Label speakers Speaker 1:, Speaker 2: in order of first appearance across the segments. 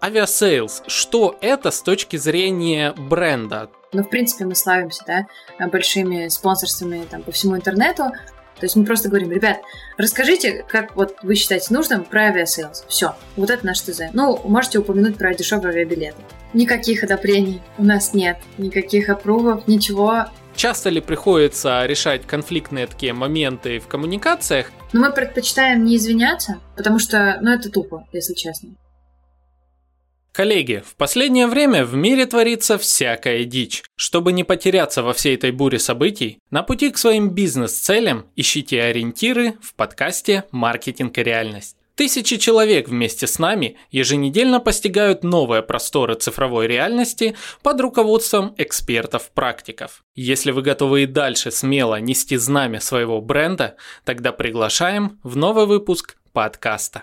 Speaker 1: Aviasales, что это с точки зрения бренда?
Speaker 2: Ну, в принципе, мы славимся, да, большими спонсорствами там по всему интернету. То есть мы просто говорим, ребят, расскажите, как вот вы считаете нужным про Aviasales. Все, вот это наш ТЗ. Ну, можете упомянуть про дешевые авиабилеты. Никаких одобрений у нас нет, никаких апрувов, ничего.
Speaker 1: Часто ли приходится решать конфликтные такие моменты в коммуникациях?
Speaker 2: Но мы предпочитаем не извиняться, потому что, ну, это тупо, если честно.
Speaker 1: Коллеги, в последнее время в мире творится всякая дичь. Чтобы не потеряться во всей этой буре событий, на пути к своим бизнес-целям ищите ориентиры в подкасте «Маркетинг и реальность». Тысячи человек вместе с нами еженедельно постигают новые просторы цифровой реальности под руководством экспертов-практиков. Если вы готовы и дальше смело нести знамя своего бренда, тогда приглашаем в новый выпуск подкаста.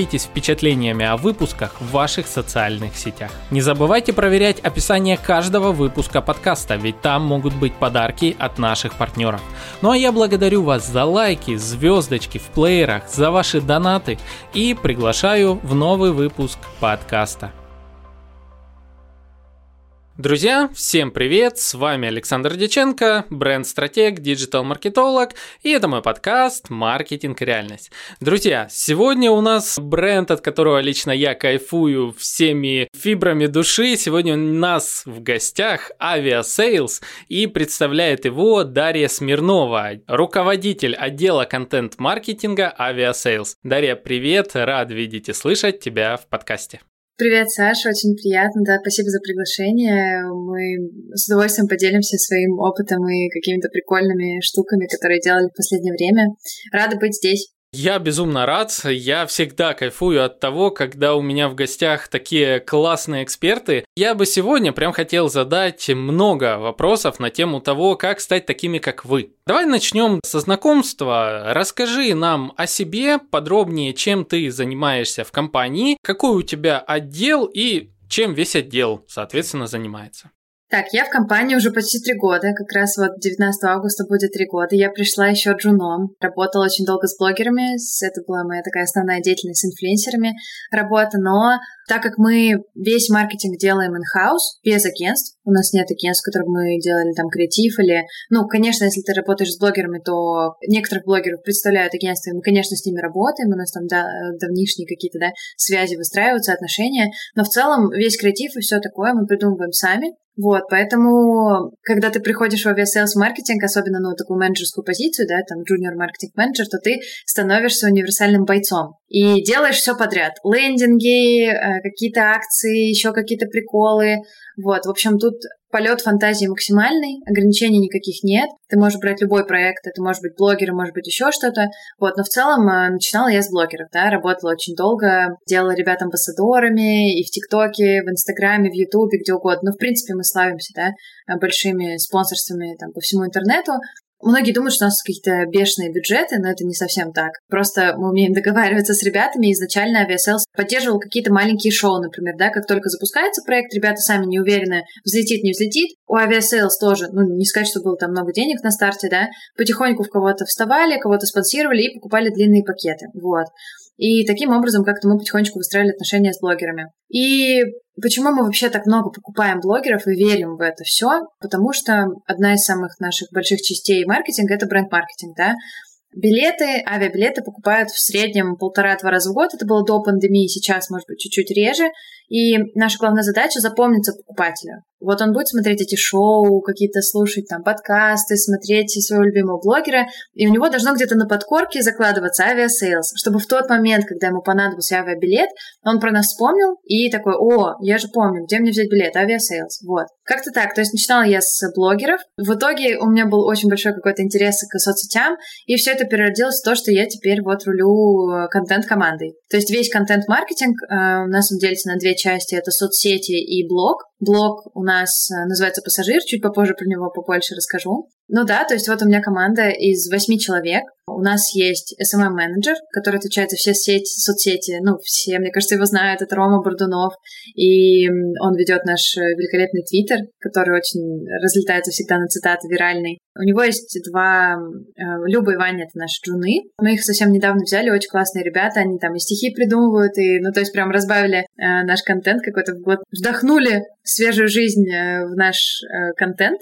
Speaker 1: делитесь впечатлениями о выпусках в ваших социальных сетях. Не забывайте проверять описание каждого выпуска подкаста, ведь там могут быть подарки от наших партнеров. Ну а я благодарю вас за лайки, звездочки в плеерах, за ваши донаты и приглашаю в новый выпуск подкаста. Друзья, всем привет! С вами Александр Деченко, бренд-стратег, диджитал-маркетолог, и это мой подкаст «Маркетинг. Реальность». Друзья, сегодня у нас бренд, от которого лично я кайфую всеми фибрами души. Сегодня у нас в гостях Aviasales, и представляет его Дарья Смирнова, руководитель отдела контент-маркетинга Aviasales. Дарья, привет! Рад видеть и слышать тебя в подкасте.
Speaker 2: Привет, Саша, очень приятно, да, спасибо за приглашение. Мы с удовольствием поделимся своим опытом и какими-то прикольными штуками, которые делали в последнее время. Рада быть здесь.
Speaker 1: Я безумно рад. Я всегда кайфую от того, когда у меня в гостях такие классные эксперты. Я бы сегодня прям хотел задать много вопросов на тему того, как стать такими, как вы. Давай начнем со знакомства. Расскажи нам о себе подробнее, чем ты занимаешься в компании, какой у тебя отдел и чем весь отдел, соответственно, занимается.
Speaker 2: Так, я в компании уже почти три года, как раз вот 19 августа будет три года. Я пришла еще джуном, работала очень долго с блогерами, это была моя такая основная деятельность с инфлюенсерами работа, но так как мы весь маркетинг делаем in-house, без агентств, у нас нет агентств, в которых мы делали там креатив или... Ну, конечно, если ты работаешь с блогерами, то некоторых блогеров представляют агентства, и мы, конечно, с ними работаем, у нас там да, давнишние какие-то да, связи выстраиваются, отношения, но в целом весь креатив и все такое мы придумываем сами, вот, поэтому, когда ты приходишь в Aviasales маркетинг, особенно, ну, такую менеджерскую позицию, да, там, junior marketing manager, то ты становишься универсальным бойцом и делаешь все подряд. Лендинги, э, какие-то акции, еще какие-то приколы. Вот, в общем, тут полет фантазии максимальный, ограничений никаких нет. Ты можешь брать любой проект, это может быть блогеры, может быть еще что-то. Вот, но в целом э, начинала я с блогеров, да, работала очень долго, делала ребят амбассадорами и в ТикТоке, в Инстаграме, в Ютубе, где угодно. Ну, в принципе, мы славимся, да, большими спонсорствами там по всему интернету. Многие думают, что у нас какие-то бешеные бюджеты, но это не совсем так. Просто мы умеем договариваться с ребятами. Изначально Aviasales поддерживал какие-то маленькие шоу, например, да, как только запускается проект, ребята сами не уверены, взлетит, не взлетит. У Aviasales тоже, ну, не сказать, что было там много денег на старте, да, потихоньку в кого-то вставали, кого-то спонсировали и покупали длинные пакеты, вот. И таким образом как-то мы потихонечку выстраивали отношения с блогерами. И почему мы вообще так много покупаем блогеров и верим в это все? Потому что одна из самых наших больших частей маркетинга — это бренд-маркетинг, да? Билеты, авиабилеты покупают в среднем полтора-два раза в год. Это было до пандемии, сейчас, может быть, чуть-чуть реже. И наша главная задача — запомниться покупателю. Вот он будет смотреть эти шоу, какие-то слушать там подкасты, смотреть своего любимого блогера, и у него должно где-то на подкорке закладываться Aviasales, чтобы в тот момент, когда ему понадобился авиабилет, он про нас вспомнил и такой, о, я же помню, где мне взять билет, Aviasales, вот. Как-то так, то есть начинала я с блогеров, в итоге у меня был очень большой какой-то интерес к соцсетям, и все это переродилось в то, что я теперь вот рулю э, контент-командой. То есть весь контент-маркетинг э, у нас он делится на две части, это соцсети и блог. Блог у нас э, называется «Пассажир», чуть попозже про него побольше расскажу. Ну да, то есть вот у меня команда из восьми человек. У нас есть SMM-менеджер, который отвечает за все сети, соцсети. Ну, все, мне кажется, его знают. Это Рома Бурдунов. И он ведет наш э, великолепный твиттер, который очень разлетается всегда на цитаты виральный. У него есть два... Э, Люба и Ваня — это наши джуны. Мы их совсем недавно взяли, очень классные ребята. Они там и стихи придумывают, и, ну, то есть прям разбавили э, наш контент какой-то в год. Вдохнули свежую жизнь в наш контент.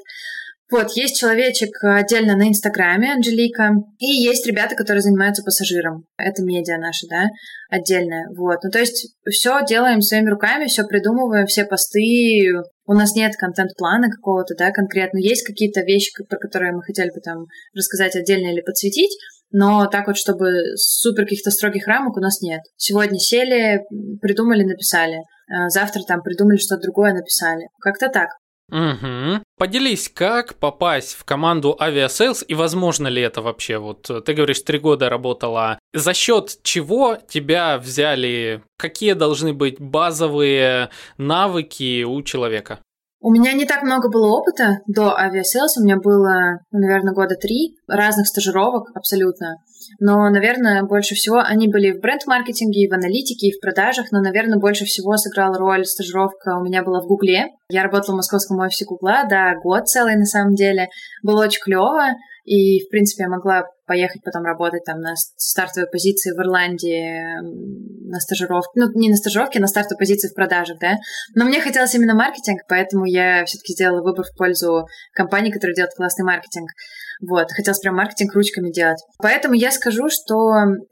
Speaker 2: Вот, есть человечек отдельно на Инстаграме, Анжелика, и есть ребята, которые занимаются пассажиром. Это медиа наши, да, отдельная. Вот, ну то есть все делаем своими руками, все придумываем, все посты. У нас нет контент-плана какого-то, да, конкретно. Есть какие-то вещи, про которые мы хотели бы там рассказать отдельно или подсветить, но так вот, чтобы супер каких-то строгих рамок у нас нет. Сегодня сели, придумали, написали. Э, завтра там придумали что-то другое, написали. Как-то так.
Speaker 1: Угу. Поделись, как попасть в команду Aviasales и возможно ли это вообще? Вот э, ты говоришь, три года работала. За счет чего тебя взяли? Какие должны быть базовые навыки у человека?
Speaker 2: У меня не так много было опыта до Aviasales. У меня было, ну, наверное, года три разных стажировок абсолютно. Но, наверное, больше всего они были в бренд-маркетинге, и в аналитике, и в продажах, но, наверное, больше всего сыграла роль стажировка у меня была в Гугле. Я работала в московском офисе Гугла, да, год целый на самом деле. Было очень клево. И, в принципе, я могла поехать потом работать там на стартовой позиции в Ирландии, на стажировке. Ну, не на стажировке, а на стартовой позиции в продажах, да. Но мне хотелось именно маркетинг, поэтому я все-таки сделала выбор в пользу компании, которая делает классный маркетинг. Вот, хотелось прям маркетинг ручками делать. Поэтому я скажу, что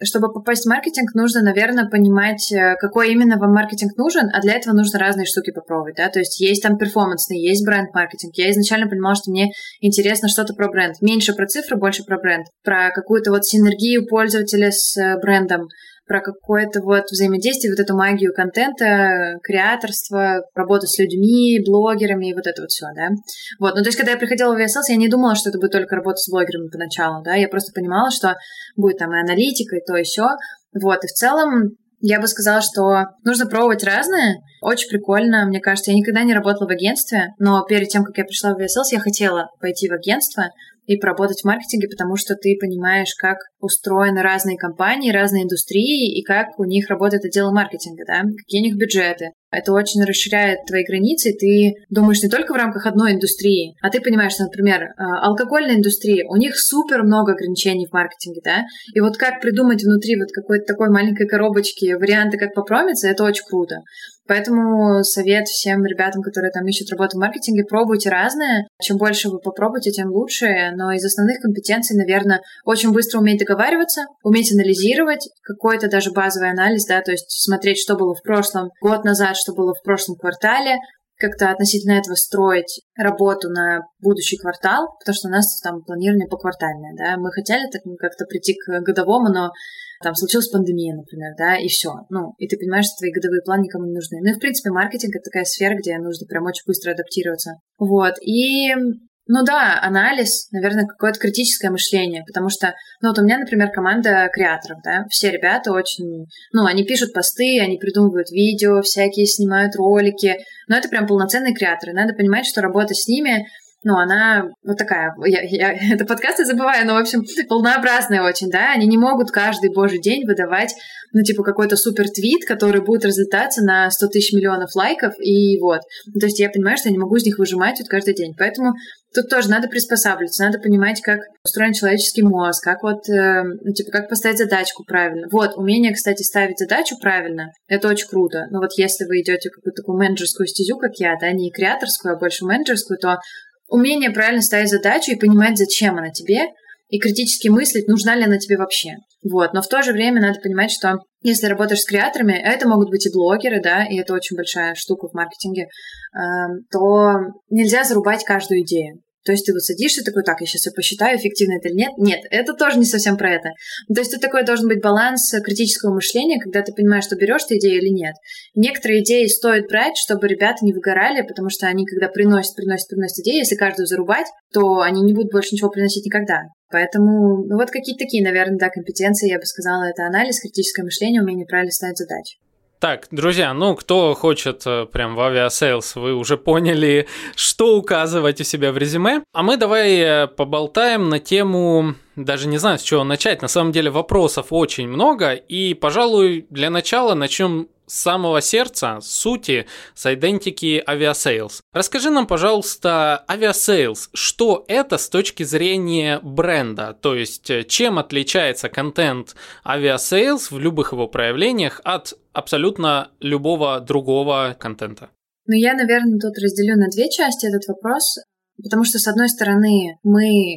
Speaker 2: чтобы попасть в маркетинг, нужно, наверное, понимать, э, какой именно вам маркетинг нужен, а для этого нужно разные штуки попробовать, да, то есть есть там перформансный, есть бренд-маркетинг. Я изначально понимала, что мне интересно что-то про бренд. Меньше про цифры, больше про бренд. Про какую-то вот синергию пользователя с э, брендом, про какое-то вот взаимодействие, вот эту магию контента, креаторство, работу с людьми, блогерами и вот это вот все, да. Вот, ну то есть, когда я приходила в VSLS, я не думала, что это будет только работа с блогерами поначалу, да, я просто понимала, что будет там и аналитика, и то, и все. Вот, и в целом я бы сказала, что нужно пробовать разное. Очень прикольно. Мне кажется, я никогда не работала в агентстве, но перед тем, как я пришла в VSLS, я хотела пойти в агентство, и поработать в маркетинге, потому что ты понимаешь, как устроены разные компании, разные индустрии, и как у них работает отдел маркетинга, да, какие у них бюджеты. Это очень расширяет твои границы, и ты думаешь не только в рамках одной индустрии, а ты понимаешь, что, например, э, алкогольная индустрия, у них супер много ограничений в маркетинге, да, и вот как придумать внутри вот какой-то такой маленькой коробочки варианты, как попромиться, это очень круто. Поэтому совет всем ребятам, которые там ищут работу в маркетинге, пробуйте разное. Чем больше вы попробуете, тем лучше. Но из основных компетенций, наверное, очень быстро уметь договариваться, уметь анализировать, какой-то даже базовый анализ, да, то есть смотреть, что было в прошлом год назад, что было в прошлом квартале, как-то относительно этого строить работу на будущий квартал, потому что у нас там планирование поквартальное, да, мы хотели так как-то прийти к годовому, но там случилась пандемия, например, да, и все. Ну, и ты понимаешь, что твои годовые планы никому не нужны. Ну и, в принципе, маркетинг — это такая сфера, где нужно прям очень быстро адаптироваться. Вот, и ну да, анализ, наверное, какое-то критическое мышление, потому что, ну вот у меня, например, команда креаторов, да, все ребята очень, ну, они пишут посты, они придумывают видео, всякие снимают ролики, но это прям полноценные креаторы, надо понимать, что работа с ними ну, она вот такая, я, я это подкасты забываю, но, в общем, полнообразная очень, да, они не могут каждый божий день выдавать, ну, типа, какой-то супер твит, который будет разлетаться на 100 тысяч миллионов лайков, и вот. Ну, то есть я понимаю, что я не могу из них выжимать вот каждый день, поэтому тут тоже надо приспосабливаться, надо понимать, как устроен человеческий мозг, как вот, э, ну, типа, как поставить задачку правильно. Вот, умение, кстати, ставить задачу правильно, это очень круто. Но вот если вы идете какую-то такую менеджерскую стезю, как я, да, не креаторскую, а больше менеджерскую, то умение правильно ставить задачу и понимать, зачем она тебе, и критически мыслить, нужна ли она тебе вообще. Вот. Но в то же время надо понимать, что если работаешь с креаторами, это могут быть и блогеры, да, и это очень большая штука в маркетинге, эм, то нельзя зарубать каждую идею. То есть ты вот садишься такой, так, я сейчас посчитаю, эффективно это или нет. Нет, это тоже не совсем про это. То есть это такой должен быть баланс критического мышления, когда ты понимаешь, что берешь ты идею или нет. Некоторые идеи стоит брать, чтобы ребята не выгорали, потому что они, когда приносят, приносят, приносят идеи, если каждую зарубать, то они не будут больше ничего приносить никогда. Поэтому ну, вот какие-то такие, наверное, да, компетенции, я бы сказала, это анализ, критическое мышление, умение правильно ставить задачи.
Speaker 1: Так, друзья, ну кто хочет э, прям в Aviasales, вы уже поняли, что указывать у себя в резюме. А мы давай э, поболтаем на тему, даже не знаю, с чего начать. На самом деле вопросов очень много, и, пожалуй, для начала начнем с самого сердца, с сути, с айдентики Aviasales. Расскажи нам, пожалуйста, Aviasales, что это с точки зрения бренда, то есть э, чем отличается контент Aviasales в любых его проявлениях от абсолютно любого другого контента?
Speaker 2: Ну, я, наверное, тут разделю на две части этот вопрос. Потому что, с одной стороны, мы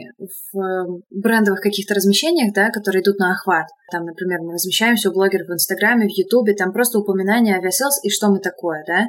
Speaker 2: в брендовых каких-то размещениях, да, которые идут на охват, там, например, мы размещаемся у блогеров в Инстаграме, в Ютубе, там просто упоминание Aviasales и что мы такое, да,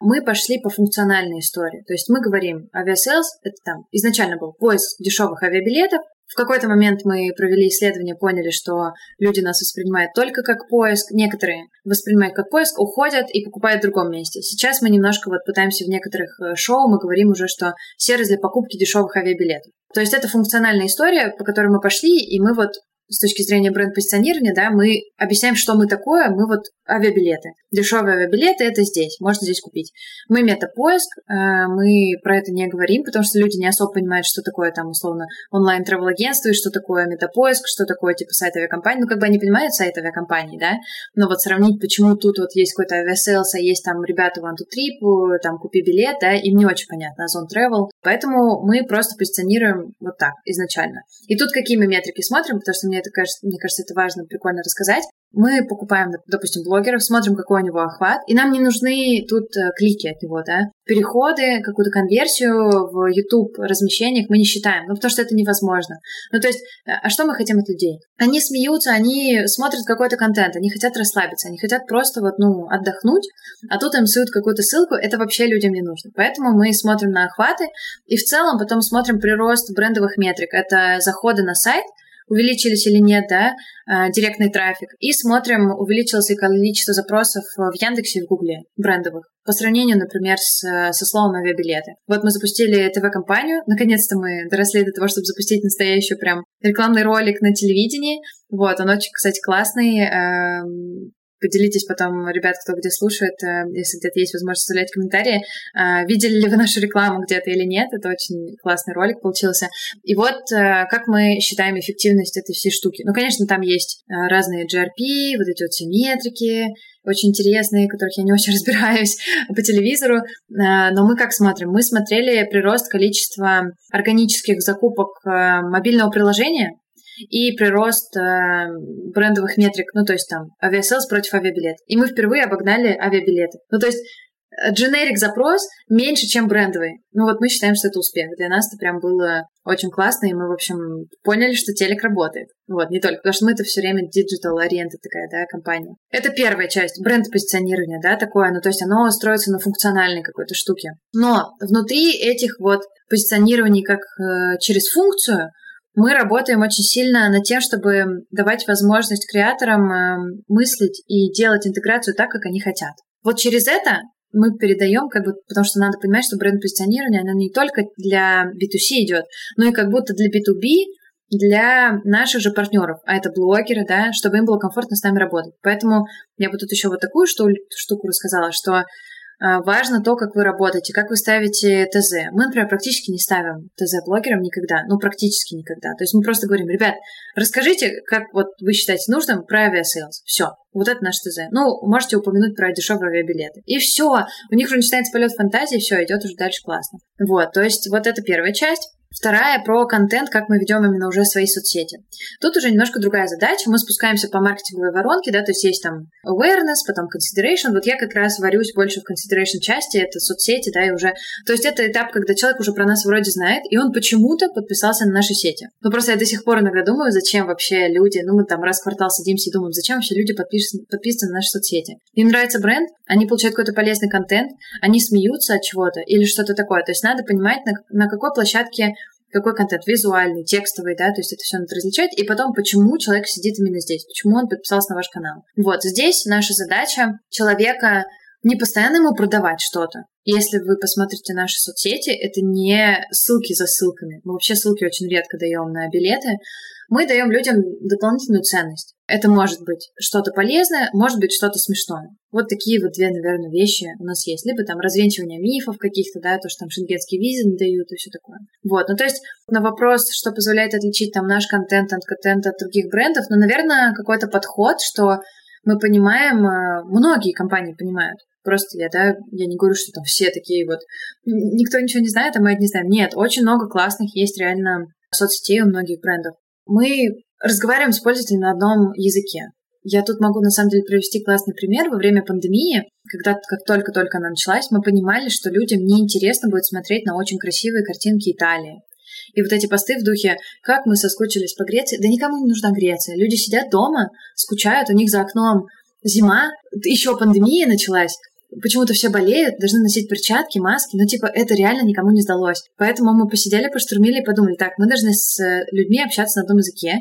Speaker 2: мы пошли по функциональной истории. То есть мы говорим, Aviasales — это там изначально был поиск дешевых авиабилетов, в какой-то момент мы провели исследование, поняли, что люди нас воспринимают только как поиск. Некоторые воспринимают как поиск, уходят и покупают в другом месте. Сейчас мы немножко вот пытаемся в некоторых э, шоу, мы говорим уже, что сервис для покупки дешевых авиабилетов. То есть это функциональная история, по которой мы пошли, и мы вот с точки зрения бренд-позиционирования, да, мы объясняем, что мы такое, мы вот авиабилеты. Дешевые авиабилеты — это здесь, можно здесь купить. Мы метапоиск, э, мы про это не говорим, потому что люди не особо понимают, что такое там, условно, онлайн travel агентство и что такое метапоиск, что такое, типа, сайт авиакомпании. Ну, как бы они понимают сайт авиакомпании, да, но вот сравнить, почему тут вот есть какой-то Aviasales, а есть там ребята OneTwoTrip, там, купи билет, да, им не очень понятно, Ozon Travel. Поэтому мы просто позиционируем вот так изначально. И тут какие мы метрики смотрим, потому что мне это кажется, мне кажется, это важно, прикольно рассказать. Мы покупаем, допустим, блогеров, смотрим, какой у него охват, и нам не нужны тут э, клики от него, да. Переходы, какую-то конверсию в YouTube размещениях мы не считаем, ну, потому что это невозможно. Ну, то есть, э, а что мы хотим от людей? Они смеются, они смотрят какой-то контент, они хотят расслабиться, они хотят просто вот, ну, отдохнуть, а тут им суют какую-то ссылку, это вообще людям не нужно. Поэтому мы смотрим на охваты, и в целом потом смотрим прирост брендовых метрик. Это заходы на сайт, увеличились или нет, да, а, директный трафик, и смотрим, увеличилось ли количество запросов в Яндексе и в Гугле брендовых по сравнению, например, с, со словом авиабилеты. Вот мы запустили ТВ-компанию, наконец-то мы доросли до того, чтобы запустить настоящий прям рекламный ролик на телевидении. Вот, он очень, кстати, классный, эм, Поделитесь потом, ребят, кто где слушает, э, если где-то есть возможность оставлять комментарии. Э, видели ли вы нашу рекламу где-то или нет? Это очень классный ролик получился. И вот э, как мы считаем эффективность этой всей штуки. Ну, конечно, там есть разные GRP, вот эти вот все метрики, очень интересные, которых я не очень разбираюсь по телевизору. Но мы как смотрим? Мы смотрели прирост количества органических закупок мобильного приложения и прирост э, брендовых метрик, ну, то есть там Aviasales против авиабилет. И мы впервые обогнали авиабилеты. Ну, то есть дженерик запрос меньше, чем брендовый. Ну вот мы считаем, что это успех. Для нас это прям было очень классно, и мы, в общем, поняли, что телек работает. Вот, не только, потому что мы это все время digital oriented такая, да, компания. Это первая часть, бренд-позиционирования, да, такое, ну то есть оно строится на функциональной какой-то штуке. Но внутри этих вот позиционирований как э, через функцию мы работаем очень сильно над тем, чтобы давать возможность креаторам эм, мыслить и делать интеграцию так, как они хотят. Вот через это мы передаем, как бы, потому что надо понимать, что бренд-позиционирование, оно не только для B2C идет, но и как будто для B2B, для наших же партнеров, а это блогеры, да, чтобы им было комфортно с нами работать. Поэтому я бы тут еще вот такую штуку рассказала, что важно то, как вы работаете, как вы ставите ТЗ. Мы, например, практически не ставим ТЗ блогерам никогда, ну, практически никогда. То есть мы просто говорим, ребят, расскажите, как вот вы считаете нужным про Aviasales. Все, вот это наш ТЗ. Ну, можете упомянуть про дешевые авиабилеты. И все, у них уже начинается полет фантазии, все, идет уже дальше классно. Вот, то есть вот это первая часть. Вторая про контент, как мы ведем именно уже свои соцсети. Тут уже немножко другая задача. Мы спускаемся по маркетинговой воронке, да, то есть есть там awareness, потом consideration. Вот я как раз варюсь больше в consideration части, это соцсети, да, и уже... То есть это этап, когда человек уже про нас вроде знает, и он почему-то подписался на наши сети. Ну, просто я до сих пор иногда думаю, зачем вообще люди, ну, мы там раз в квартал садимся и думаем, зачем вообще люди подписаны, подписаны на наши соцсети. Им нравится бренд, они получают какой-то полезный контент, они смеются от чего-то или что-то такое. То есть надо понимать, на, на какой площадке какой контент, визуальный, текстовый, да, то есть это все надо различать, и потом, почему человек сидит именно здесь, почему он подписался на ваш канал. Вот, здесь наша задача человека не постоянно ему продавать что-то. Если вы посмотрите наши соцсети, это не ссылки за ссылками. Мы вообще ссылки очень редко даем на билеты. Мы даем людям дополнительную ценность. Это может быть что-то полезное, может быть что-то смешное. Вот такие вот две, наверное, вещи у нас есть. Либо там развенчивание мифов каких-то, да, то, что там шенгенские визы не дают и все такое. Вот, ну то есть на вопрос, что позволяет отличить там наш контент от контента от других брендов, ну, наверное, какой-то подход, что мы понимаем, э, многие компании понимают, Просто я, да, я не говорю, что там все такие вот, никто ничего не знает, а мы это не знаем. Нет, очень много классных есть реально соцсетей у многих брендов. Мы разговариваем с пользователем на одном языке. Я тут могу, на самом деле, привести классный пример. Во время пандемии, когда как только-только она началась, мы понимали, что людям неинтересно будет смотреть на очень красивые картинки Италии. И вот эти посты в духе «Как мы соскучились по Греции?» Да никому не нужна Греция. Люди сидят дома, скучают, у них за окном зима, еще пандемия началась, почему-то все болеют, должны носить перчатки, маски, но типа это реально никому не сдалось. Поэтому мы посидели, поштурмили и подумали, так, мы должны с людьми общаться на одном языке,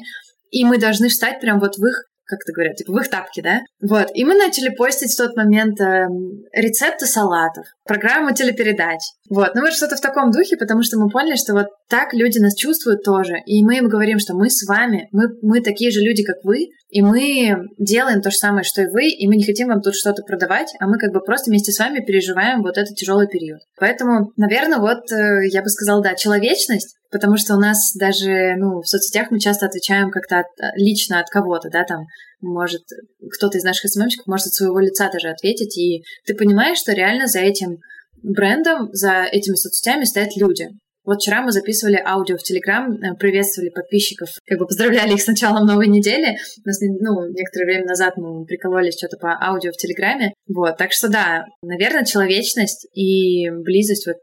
Speaker 2: и мы должны встать прям вот в их как это говорят, типа в их тапке, да? Вот. И мы начали постить в тот момент э, рецепты салатов, программу телепередач. Вот. Ну вот что-то в таком духе, потому что мы поняли, что вот так люди нас чувствуют тоже. И мы им говорим, что мы с вами, мы, мы такие же люди, как вы, и мы делаем то же самое, что и вы, и мы не хотим вам тут что-то продавать, а мы как бы просто вместе с вами переживаем вот этот тяжелый период. Поэтому, наверное, вот э, я бы сказала, да, человечность, потому что у нас даже, ну, в соцсетях мы часто отвечаем как-то от, лично от кого-то, да, там, может, кто-то из наших СММщиков может от своего лица даже ответить, и ты понимаешь, что реально за этим брендом, за этими соцсетями стоят люди. Вот вчера мы записывали аудио в Телеграм, э, приветствовали подписчиков, как бы поздравляли их с началом новой недели. Ну, некоторое время назад мы прикололись что-то по аудио в Телеграме. Вот, так что да, наверное, человечность и близость вот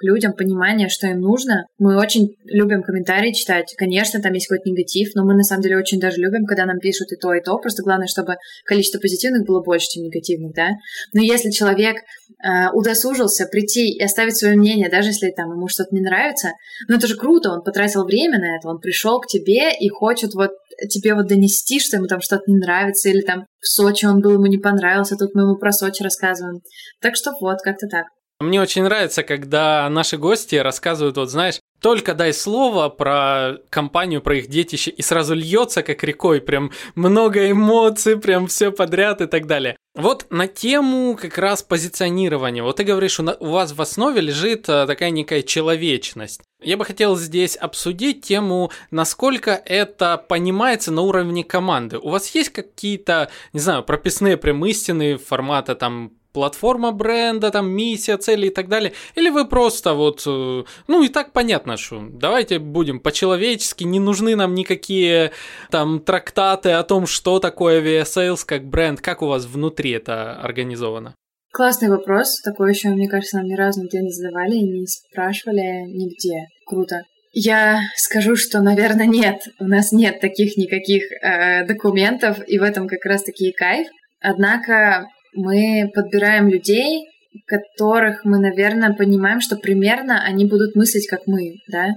Speaker 2: к людям, понимание, что им нужно. Мы очень любим комментарии читать. Конечно, там есть какой-то негатив, но мы на самом деле очень даже любим, когда нам пишут и то, и то. Просто главное, чтобы количество позитивных было больше, чем негативных, да. Но если человек э, удосужился прийти и оставить свое мнение, даже если там ему что-то не нравится, ну это же круто, он потратил время на это, он пришел к тебе и хочет вот тебе вот донести, что ему там что-то не нравится, или там в Сочи он был, ему не понравился, тут мы ему про Сочи рассказываем. Так что вот, как-то так.
Speaker 1: Мне очень нравится, когда наши гости рассказывают, вот знаешь, только дай слово про компанию, про их детище, и сразу льется как рекой, прям много эмоций, прям все подряд и так далее. Вот на тему как раз позиционирования. Вот ты говоришь, у вас в основе лежит э, такая некая человечность. Я бы хотел здесь обсудить тему, насколько это понимается на уровне команды. У вас есть какие-то, не знаю, прописные прям истины формата там платформа бренда, там миссия, цели и так далее, или вы просто вот, э, ну и так понятно, что давайте будем по-человечески, не нужны нам никакие там трактаты о том, что такое VSales как бренд, как у вас внутри это организовано?
Speaker 2: Классный вопрос, такой еще, мне кажется, нам ни разу нигде не задавали не спрашивали нигде. Круто. Я скажу, что, наверное, нет. У нас нет таких никаких э, документов, и в этом как раз-таки и кайф. Однако мы подбираем людей, которых мы, наверное, понимаем, что примерно они будут мыслить, как мы, да.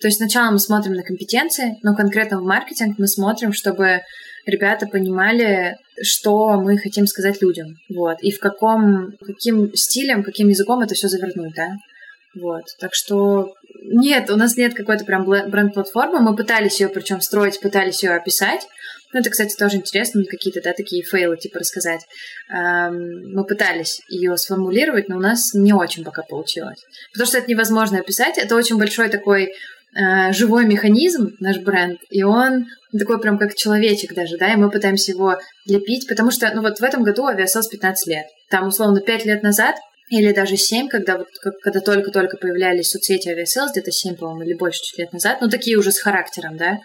Speaker 2: То есть сначала мы смотрим на компетенции, но конкретно в маркетинг мы смотрим, чтобы ребята понимали, что мы хотим сказать людям, вот, и в каком, каким стилем, каким языком это все завернуть, да. Вот, так что нет, у нас нет какой-то прям бренд-платформы, мы пытались ее причем строить, пытались ее описать, ну, это, кстати, тоже интересно, какие-то, да, такие фейлы, типа, рассказать. Мы пытались ее сформулировать, но у нас не очень пока получилось. Потому что это невозможно описать. Это очень большой такой э, живой механизм, наш бренд, и он такой прям как человечек даже, да, и мы пытаемся его лепить, потому что, ну, вот в этом году авиасос 15 лет. Там, условно, 5 лет назад или даже 7, когда, вот, когда только-только появлялись соцсети Aviasales, где-то 7, по-моему, или больше чуть лет назад, ну, такие уже с характером, да,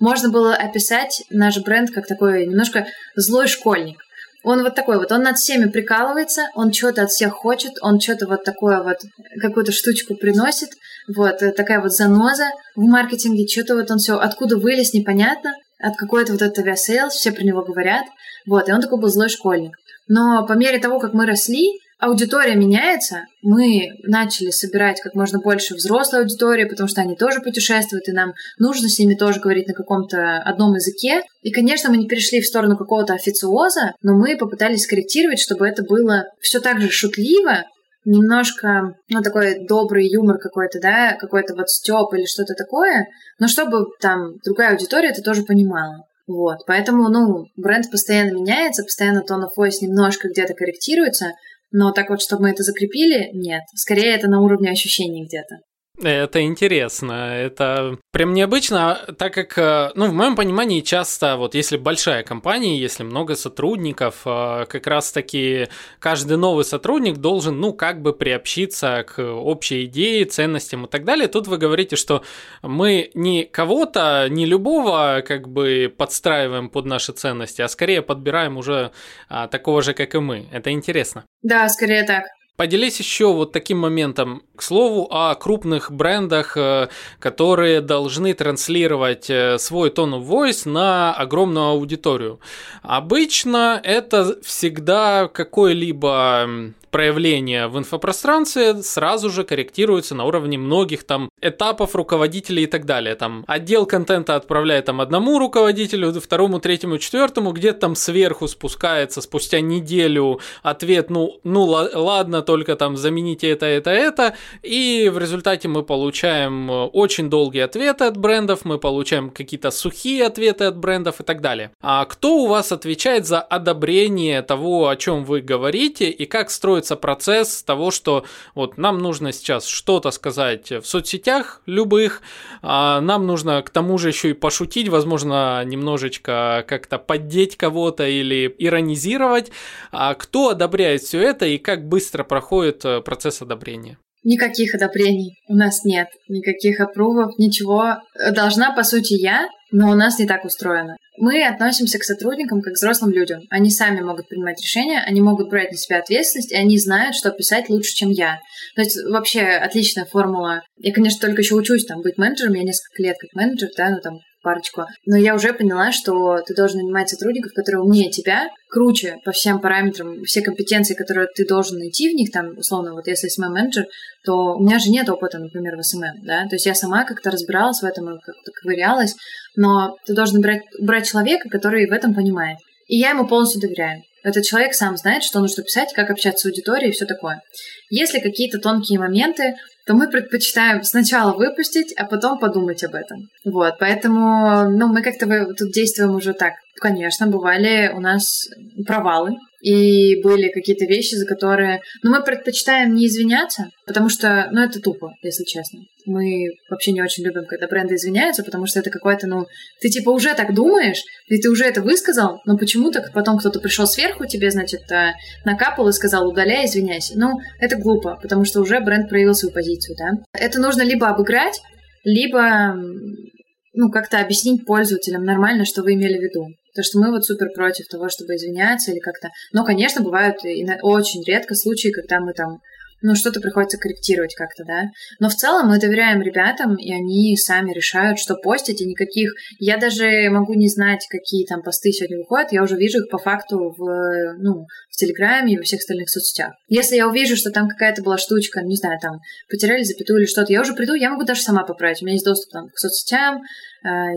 Speaker 2: можно было описать наш бренд как такой немножко злой школьник. Он вот такой вот, он над всеми прикалывается, он что-то от всех хочет, он что-то вот такое вот, какую-то штучку приносит, вот, э, такая вот заноза в маркетинге, что-то вот он все, откуда вылез, непонятно, от какой-то вот этого Aviasales, все про него говорят, вот, и он такой был злой школьник. Но по мере того, как мы росли, аудитория меняется, мы начали собирать как можно больше взрослой аудитории, потому что они тоже путешествуют, и нам нужно с ними тоже говорить на каком-то одном языке. И, конечно, мы не перешли в сторону какого-то официоза, но мы попытались скорректировать, чтобы это было все так же шутливо, немножко, ну, такой добрый юмор какой-то, да, какой-то вот стёб или что-то такое, но чтобы там другая аудитория это тоже понимала. Вот, поэтому, ну, бренд постоянно меняется, постоянно тон of voice немножко где-то корректируется, но так вот, чтобы мы это закрепили, нет. Скорее, это на уровне ощущений где-то.
Speaker 1: Это интересно, это прям необычно, так как, э, ну, в моем понимании часто, вот если большая компания, если много сотрудников, э, как раз-таки каждый новый сотрудник должен, ну, как бы приобщиться к общей идее, ценностям и так далее. Тут вы говорите, что мы не кого-то, не любого, как бы подстраиваем под наши ценности, а скорее подбираем уже а, такого же, как и мы. Это интересно.
Speaker 2: Да, скорее так.
Speaker 1: Поделись еще вот таким моментом, к слову, о крупных брендах, э, которые должны транслировать э, свой тон of voice на огромную аудиторию. Обычно это всегда какой-либо проявления в инфопространстве сразу же корректируются на уровне многих там этапов руководителей и так далее. Там отдел контента отправляет там одному руководителю, второму, третьему, четвертому, где-то там сверху спускается спустя неделю ответ, ну, ну ладно, только там замените это, это, это, и в результате мы получаем э, очень долгие ответы от брендов, мы получаем какие-то сухие ответы от брендов и так далее. А кто у вас отвечает за одобрение того, о чем вы говорите, и как строится процесс того, что вот нам нужно сейчас что-то сказать в соцсетях любых, а нам нужно к тому же еще и пошутить, возможно, немножечко как-то поддеть кого-то или иронизировать. А кто одобряет все это и как быстро проходит э, процесс одобрения?
Speaker 2: Никаких одобрений у нас нет, никаких опрувов, ничего. Должна, по сути, я, но у нас не так устроено. Мы относимся к сотрудникам как к взрослым людям. Они сами могут принимать решения, они могут брать на себя ответственность, и они знают, что писать лучше, чем я. То есть вообще отличная формула. Я, конечно, только еще учусь там быть менеджером, я несколько лет как менеджер, да, ну там парочку. Но я уже поняла, что ты должен нанимать сотрудников, которые умнее тебя, круче по всем параметрам, все компетенции, которые ты должен найти в них, там, условно, вот если SMM менеджер, то у меня же нет опыта, например, в SMM, да, то есть я сама как-то разбиралась в этом и как-то ковырялась, но ты должен брать, брать человека, который в этом понимает. И я ему полностью доверяю. Этот человек сам знает, что нужно писать, как общаться с аудиторией и все такое. Если какие-то тонкие моменты, то мы предпочитаем сначала выпустить, а потом подумать об этом. Вот, поэтому, ну, мы как-то тут действуем уже так. Конечно, бывали у нас провалы, и были какие-то вещи, за которые... Но мы предпочитаем не извиняться, потому что, ну, это тупо, если честно. Мы вообще не очень любим, когда бренды извиняются, потому что это какой-то, ну, ты типа уже так думаешь, и ты уже это высказал, но почему-то потом кто-то пришел сверху тебе, значит, э, накапал и сказал, удаляй, извиняйся. Ну, это глупо, потому что уже бренд проявил свою позицию, да. Это нужно либо обыграть, либо ну, как-то объяснить пользователям нормально, что вы имели в виду. То, что мы вот супер против того, чтобы извиняться или как-то... Но, конечно, бывают и очень редко случаи, когда мы там ну, что-то приходится корректировать как-то, да. Но в целом мы доверяем ребятам, и они сами решают, что постить, и никаких... Я даже могу не знать, какие там посты сегодня выходят, я уже вижу их по факту в, ну, в Телеграме и во всех остальных соцсетях. Если я увижу, что там какая-то была штучка, не знаю, там, потеряли запятую или что-то, я уже приду, я могу даже сама поправить. У меня есть доступ там к соцсетям,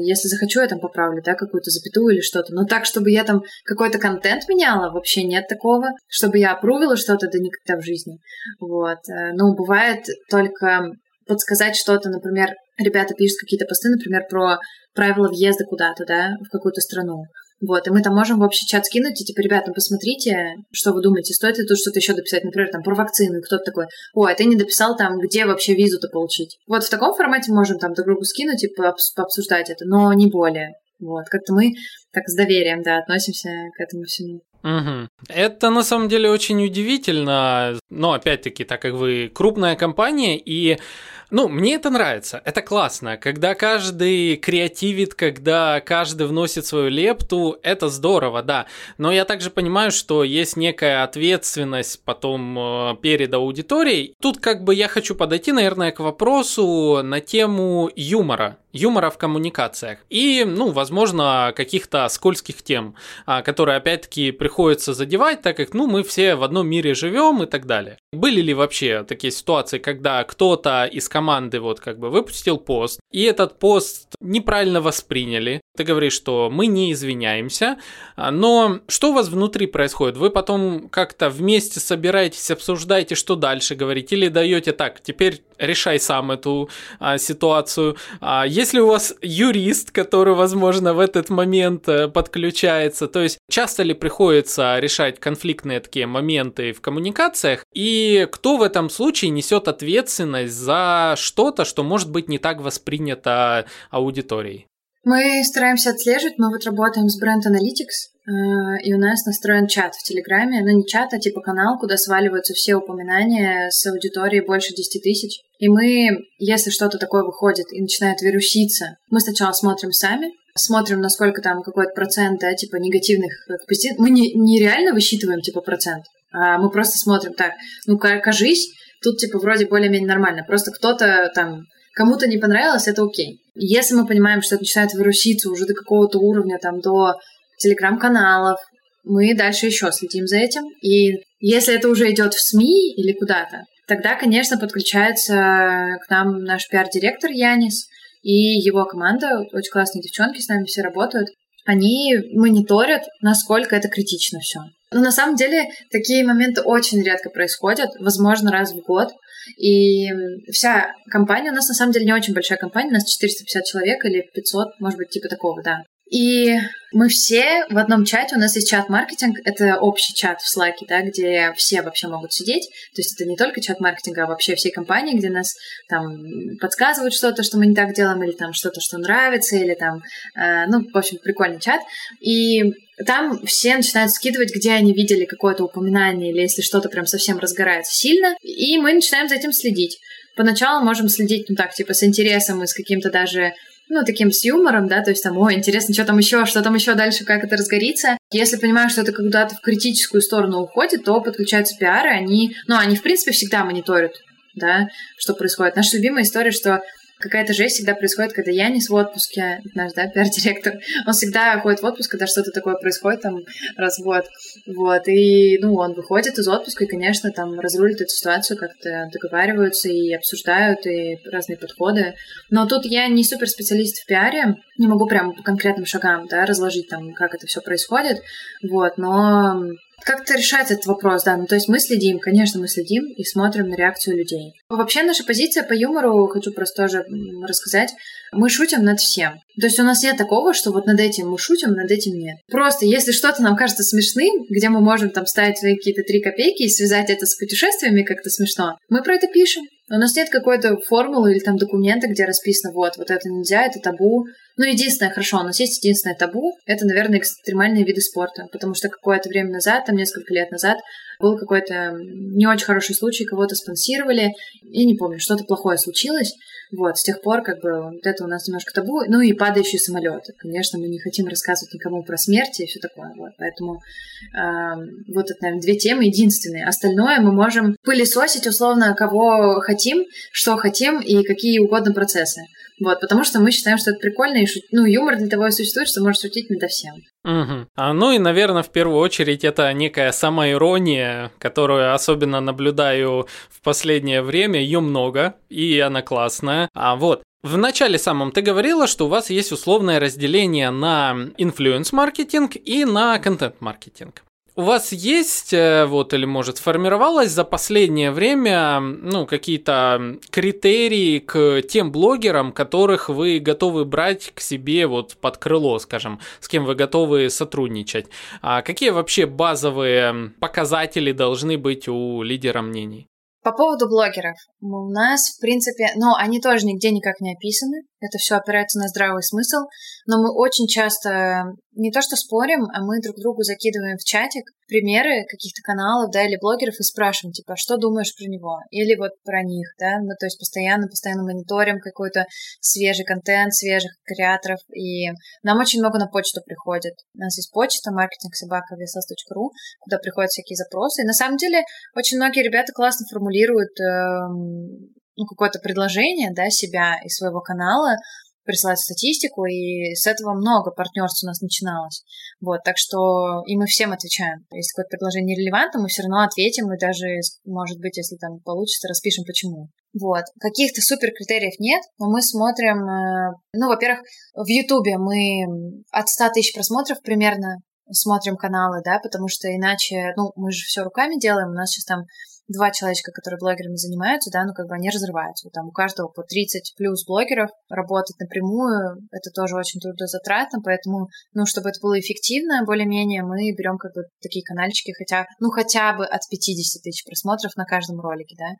Speaker 2: если захочу, я там поправлю, да, какую-то запятую или что-то. Но так, чтобы я там какой-то контент меняла, вообще нет такого. Чтобы я опрувила что-то, да никогда в жизни. Вот. Э, ну, бывает только подсказать что-то, например, ребята пишут какие-то посты, например, про правила въезда куда-то, да, в какую-то страну. Вот, и мы там можем в общий чат скинуть, и типа, ребята, ну посмотрите, что вы думаете, стоит ли тут что-то еще дописать, например, там, про вакцины, кто-то такой, ой, а ты не дописал там, где вообще визу-то получить. Вот в таком формате можем там друг другу скинуть и пообсуждать это, но не более. Вот, как-то мы так с доверием, да, относимся к этому всему.
Speaker 1: Угу. Это на самом деле очень удивительно, но опять-таки, так как вы крупная компания и ну, мне это нравится, это классно. Когда каждый креативит, когда каждый вносит свою лепту, это здорово, да. Но я также понимаю, что есть некая ответственность потом э, перед аудиторией. Тут как бы я хочу подойти, наверное, к вопросу на тему юмора юмора в коммуникациях и, ну, возможно, каких-то скользких тем, а, которые, опять-таки, приходится задевать, так как, ну, мы все в одном мире живем и так далее. Были ли вообще такие ситуации, когда кто-то из команды вот как бы выпустил пост, и этот пост неправильно восприняли? Ты говоришь, что мы не извиняемся, а, но что у вас внутри происходит? Вы потом как-то вместе собираетесь, обсуждаете, что дальше говорить, или даете так, теперь решай сам эту а, ситуацию. А, если у вас юрист, который, возможно, в этот момент а, подключается, то есть часто ли приходится решать конфликтные такие моменты в коммуникациях, и кто в этом случае несет ответственность за что-то, что может быть не так воспринято аудиторией?
Speaker 2: Мы стараемся отслеживать, мы вот работаем с Brand Analytics, э, и у нас настроен чат в Телеграме, ну не чат, а типа канал, куда сваливаются все упоминания с аудиторией больше 10 тысяч. И мы, если что-то такое выходит и начинает вируситься, мы сначала смотрим сами, смотрим, насколько там какой-то процент, да, типа негативных позитивных. Мы не, не реально высчитываем, типа, процент, а мы просто смотрим так, ну, кажись, тут, типа, вроде более-менее нормально. Просто кто-то там Кому-то не понравилось, это окей. Если мы понимаем, что это начинает вируситься уже до какого-то уровня, там, до телеграм-каналов, мы дальше еще следим за этим. И если это уже идет в СМИ или куда-то, тогда, конечно, подключается к нам наш пиар-директор Янис и его команда, очень классные девчонки, с нами все работают. Они мониторят, насколько это критично все. Но на самом деле такие моменты очень редко происходят, возможно, раз в год. И вся компания, у нас на самом деле не очень большая компания, у нас 450 человек или 500, может быть, типа такого, да. И мы все в одном чате, у нас есть чат-маркетинг, это общий чат в Slack, да, где все вообще могут сидеть. То есть это не только чат маркетинга, а вообще всей компании, где нас там подсказывают что-то, что мы не так делаем, или там что-то, что нравится, или там, э, ну, в общем, прикольный чат. И там все начинают скидывать, где они видели какое-то упоминание, или если что-то прям совсем разгорается сильно, и мы начинаем за этим следить. Поначалу можем следить, ну так, типа, с интересом и с каким-то даже ну, таким с юмором, да, то есть там, ой, интересно, что там еще, что там еще дальше, как это разгорится. Если понимаю, что это куда-то в критическую сторону уходит, то подключаются пиары, они, ну, они, в принципе, всегда мониторят, да, что происходит. Наша любимая история, что какая-то жесть всегда происходит, когда Янис в отпуске, наш, да, пиар-директор, он всегда ходит в отпуск, когда что-то такое происходит, там, раз в год, вот, и, ну, он выходит из отпуска и, конечно, там разрулит эту ситуацию, как-то договариваются и обсуждают, и разные подходы, но тут я не супер специалист в пиаре, не могу прям по конкретным шагам, да, разложить там, как это все происходит, вот, но как-то решать этот вопрос, да. Ну, то есть мы следим, конечно, мы следим и смотрим на реакцию людей. Вообще наша позиция по юмору, хочу просто тоже рассказать, мы шутим над всем. То есть у нас нет такого, что вот над этим мы шутим, над этим нет. Просто если что-то нам кажется смешным, где мы можем там ставить свои какие-то три копейки и связать это с путешествиями как-то смешно, мы про это пишем. У нас нет какой-то формулы или там документа, где расписано, вот, вот это нельзя, это табу. Ну, единственное, хорошо, у нас есть единственное табу, это, наверное, экстремальные виды спорта, потому что какое-то время назад, там несколько лет назад, был какой-то не очень хороший случай, кого-то спонсировали, и не помню, что-то плохое случилось, вот, с тех пор, как бы, вот это у нас немножко табу. Ну и падающие самолеты. Конечно, мы не хотим рассказывать никому про смерть и все такое. Вот, поэтому э, вот это, наверное, две темы единственные. Остальное мы можем пылесосить условно кого хотим, что хотим и какие угодно процессы. Вот, потому что мы считаем, что это прикольно, и шут... ну, юмор для того и существует, что может шутить надо всем.
Speaker 1: Угу. А, ну и, наверное, в первую очередь это некая самоирония, которую особенно наблюдаю в последнее время. Ее много, и она классная. А вот, в начале самом ты говорила, что у вас есть условное разделение на инфлюенс-маркетинг и на контент-маркетинг. У вас есть, э, вот, или может сформировалось за последнее время, ну, какие-то критерии к тем блогерам, которых вы готовы брать к себе вот под крыло, скажем, с кем вы готовы сотрудничать? А какие вообще базовые показатели должны быть у лидера мнений?
Speaker 2: По поводу блогеров. У нас, в принципе, ну, они тоже нигде никак не описаны. Это все опирается на здравый смысл. Но мы очень часто не то что спорим, а мы друг другу закидываем в чатик примеры каких-то каналов, да, или блогеров и спрашиваем, типа, «А что думаешь про него? Или вот про них, да, мы, то есть постоянно, постоянно мониторим какой-то свежий контент, свежих креаторов, и нам очень много на почту приходит. У нас есть почта marketingsobaka.vsas.ru, куда приходят всякие запросы, и на самом деле очень многие ребята классно формулируют э, ну, какое-то предложение, да, себя и своего канала, присылать статистику, и с этого много партнерств у нас начиналось. Вот, так что и мы всем отвечаем. Если какое-то предложение нерелевантно, мы все равно ответим, и даже, может быть, если там получится, распишем почему. Вот. Каких-то супер критериев нет, но мы смотрим, э, ну, во-первых, в Ютубе мы от 100 тысяч просмотров примерно смотрим каналы, да, потому что иначе, ну, мы же все руками делаем, у нас сейчас там два человечка, которые блогерами занимаются, да, ну как бы они разрываются. Там у каждого по 30 плюс блогеров работать напрямую, это тоже очень трудозатратно, поэтому, ну, чтобы это было эффективно, более-менее, мы берем как бы такие канальчики, хотя, ну, хотя бы от 50 тысяч просмотров на каждом ролике, да.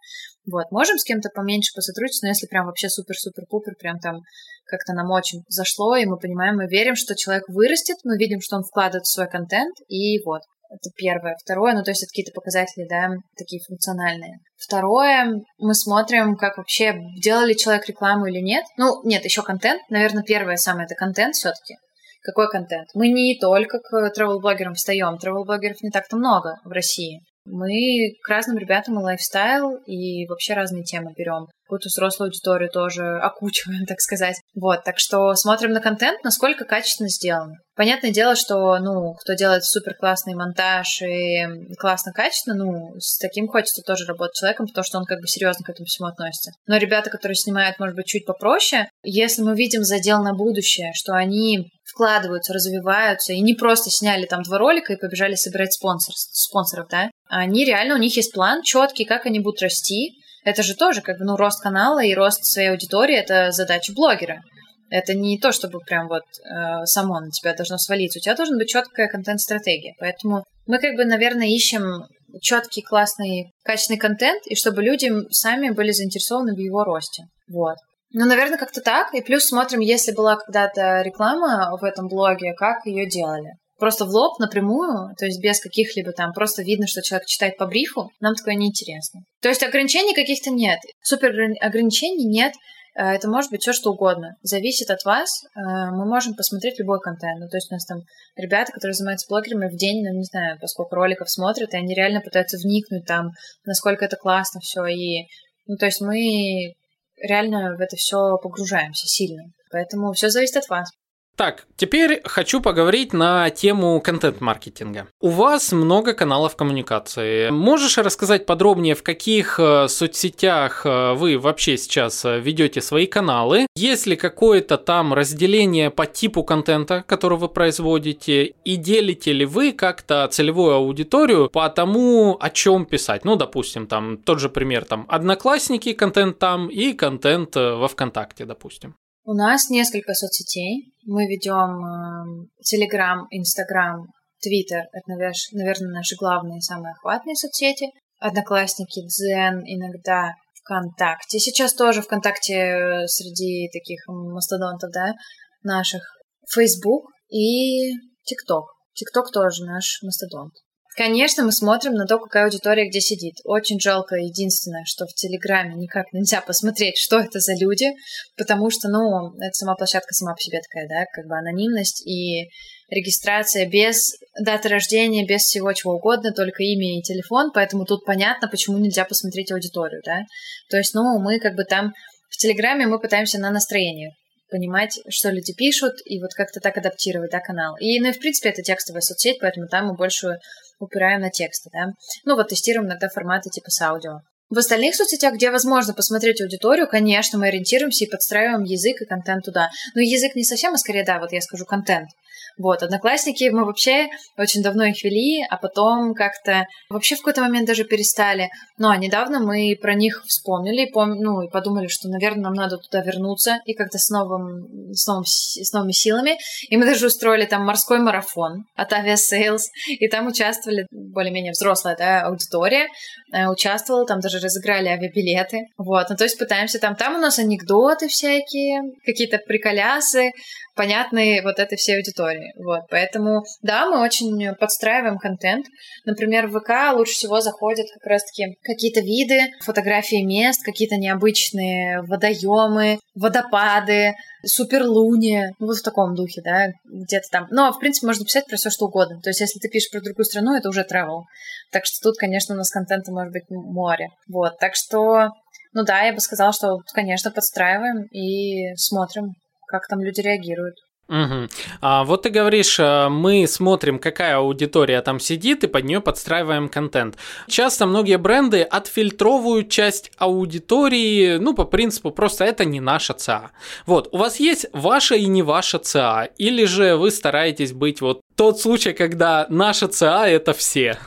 Speaker 2: Вот, можем с кем-то поменьше посотрудничать, но если прям вообще супер-супер-пупер, прям там как-то нам очень зашло, и мы понимаем, мы верим, что человек вырастет, мы видим, что он вкладывает в свой контент, и вот. Это первое. Второе, ну, то есть это какие-то показатели, да, такие функциональные. Второе, мы смотрим, как вообще, делал ли человек рекламу или нет. Ну, нет, еще контент. Наверное, первое самое это контент все-таки. Какой контент? Мы не только к travel-блогерам встаем. Travel-блогеров не так-то много в России. Мы к разным ребятам и лайфстайл, и вообще разные темы берем. Какую-то взрослую аудиторию тоже окучиваем, так сказать. Вот, так что смотрим на контент, насколько качественно сделан. Понятное дело, что, ну, кто делает супер классный монтаж и классно качественно, ну, с таким хочется тоже работать человеком, потому что он как бы серьезно к этому всему относится. Но ребята, которые снимают, может быть, чуть попроще, если мы видим задел на будущее, что они вкладываются, развиваются, и не просто сняли там два ролика и побежали собирать спонсор, спонсоров, да, они реально, у них есть план четкий, как они будут расти. Это же тоже как бы, ну, рост канала и рост своей аудитории – это задача блогера. Это не то, чтобы прям вот э, само на тебя должно свалиться. У тебя должна быть четкая контент-стратегия. Поэтому мы как бы, наверное, ищем четкий, классный, качественный контент, и чтобы люди сами были заинтересованы в его росте. Вот. Ну, наверное, как-то так. И плюс смотрим, если была когда-то реклама в этом блоге, как ее делали просто в лоб, напрямую, то есть без каких-либо там, просто видно, что человек читает по брифу, нам такое неинтересно. То есть ограничений каких-то нет, супер ограничений нет, э, это может быть все что угодно. Зависит от вас. Э, мы можем посмотреть любой контент. Ну, то есть у нас там ребята, которые занимаются блогерами в день, ну, не знаю, поскольку роликов смотрят, и они реально пытаются вникнуть там, насколько это классно все. И, ну, то есть мы реально в это все погружаемся сильно. Поэтому все зависит от вас.
Speaker 1: Так, теперь хочу поговорить на тему контент-маркетинга. У вас много каналов коммуникации. Можешь рассказать подробнее, в каких э, соцсетях э, вы вообще сейчас э, ведете свои каналы? Есть ли какое-то там разделение по типу контента, который вы производите? И делите ли вы как-то целевую аудиторию по тому, о чем писать? Ну, допустим, там тот же пример, там, одноклассники, контент там и контент во ВКонтакте, допустим.
Speaker 2: У нас несколько соцсетей. Мы ведем Телеграм, Инстаграм, Твиттер. Это, наверное, наши главные, самые охватные соцсети. Одноклассники, Дзен, иногда ВКонтакте. Сейчас тоже ВКонтакте э, среди таких мастодонтов, да, наших. Фейсбук и ТикТок. ТикТок тоже наш мастодонт. Конечно, мы смотрим на то, какая аудитория где сидит. Очень жалко единственное, что в Телеграме никак нельзя посмотреть, что это за люди, потому что, ну, это сама площадка сама по себе такая, да, как бы анонимность и регистрация без даты рождения, без всего чего угодно, только имя и телефон, поэтому тут понятно, почему нельзя посмотреть аудиторию, да. То есть, ну, мы как бы там в Телеграме мы пытаемся на настроение понимать, что люди пишут, и вот как-то так адаптировать, да, канал. И, ну, и, в принципе, это текстовая соцсеть, поэтому там мы больше упираем на тексты, да. Ну, вот тестируем иногда форматы типа с аудио. В остальных соцсетях, где возможно посмотреть аудиторию, конечно, мы ориентируемся и подстраиваем язык и контент туда. Но язык не совсем, а скорее, да, вот я скажу контент. Вот, одноклассники, мы вообще очень давно их вели, а потом как-то вообще в какой-то момент даже перестали. Ну, а недавно мы про них вспомнили, пом- ну, и подумали, что, наверное, нам надо туда вернуться и как-то с, новым, с, новым, с новыми силами. И мы даже устроили там морской марафон от Aviasales, и там участвовали более-менее взрослая да, аудитория, э, участвовала, там даже разыграли авиабилеты. Вот, ну, то есть пытаемся там, там у нас анекдоты всякие, какие-то приколясы, понятные вот этой всей аудитории. Аудитории. Вот, поэтому, да, мы очень подстраиваем контент. Например, в ВК лучше всего заходят как раз-таки какие-то виды, фотографии мест, какие-то необычные водоемы, водопады, суперлуни, ну, вот в таком духе, да, где-то там. Но, ну, а в принципе, можно писать про все что угодно. То есть, если ты пишешь про другую страну, это уже travel. Так что тут, конечно, у нас контента может быть море. Вот, так что, ну да, я бы сказала, что, конечно, подстраиваем и смотрим, как там люди реагируют.
Speaker 1: Угу. А вот ты говоришь, э, мы смотрим, какая аудитория там сидит, и под нее подстраиваем контент. Часто многие бренды отфильтровывают часть аудитории, ну, по принципу, просто это не наша ЦА. Вот, у вас есть ваша и не ваша ЦА, или же вы стараетесь быть вот тот случай, когда наша ЦА это все?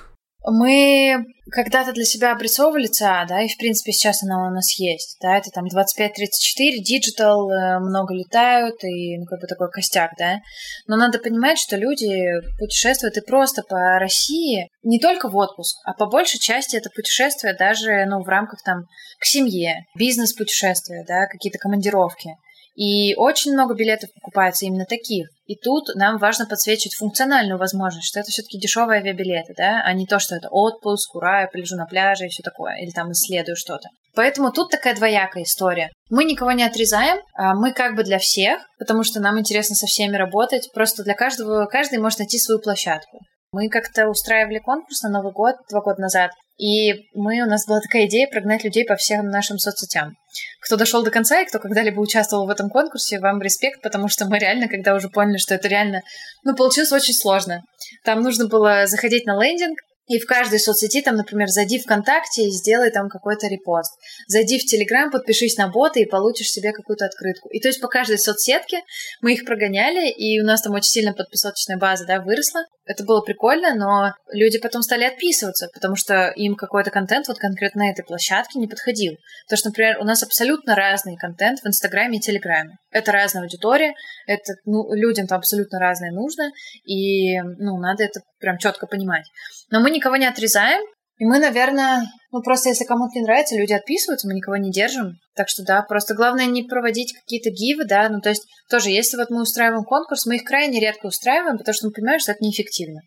Speaker 2: Мы когда-то для себя обрисовывали ЦА, да, и в принципе сейчас она у нас есть, да, это там 25-34, digital, э, много летают, и ну как бы такой костяк, да. Но надо понимать, что люди путешествуют и просто по России не только в отпуск, а по большей части это путешествия даже, ну, в рамках там к семье, бизнес-путешествия, да, какие-то командировки. И очень много билетов покупается именно таких. И тут нам важно подсвечивать функциональную возможность, что это все-таки дешевые авиабилеты, да, а не то, что это отпуск, ура, я полежу на пляже и все такое, или там исследую что-то. Поэтому тут такая двоякая история. Мы никого не отрезаем, а мы как бы для всех, потому что нам интересно со всеми работать. Просто для каждого, каждый может найти свою площадку. Мы как-то устраивали конкурс на Новый год два года назад, и мы, у нас была такая идея прогнать людей по всем нашим соцсетям. Кто дошел до конца и кто когда-либо участвовал в этом конкурсе, вам респект, потому что мы реально, когда уже поняли, что это реально, ну, получилось очень сложно. Там нужно было заходить на лендинг, и в каждой соцсети, там, например, зайди ВКонтакте и сделай там какой-то репост. Зайди в Телеграм, подпишись на боты и получишь себе какую-то открытку. И то есть по каждой соцсетке мы их прогоняли, и у нас там очень сильно подписочная база, да, выросла. Это было прикольно, но люди потом стали отписываться, потому что им какой-то контент вот конкретно на этой площадке не подходил. Потому что, например, у нас абсолютно разный контент в Инстаграме и Телеграме. Это разная аудитория, это ну, людям там абсолютно разное нужно, и ну, надо это прям четко понимать. Но мы никого не отрезаем, и мы, наверное, ну просто если кому-то не нравится, люди отписываются, мы никого не держим. Так что да, просто главное не проводить какие-то гивы, да, ну то есть тоже, если вот мы устраиваем конкурс, мы их крайне редко устраиваем, потому что мы понимаем, что это неэффективно.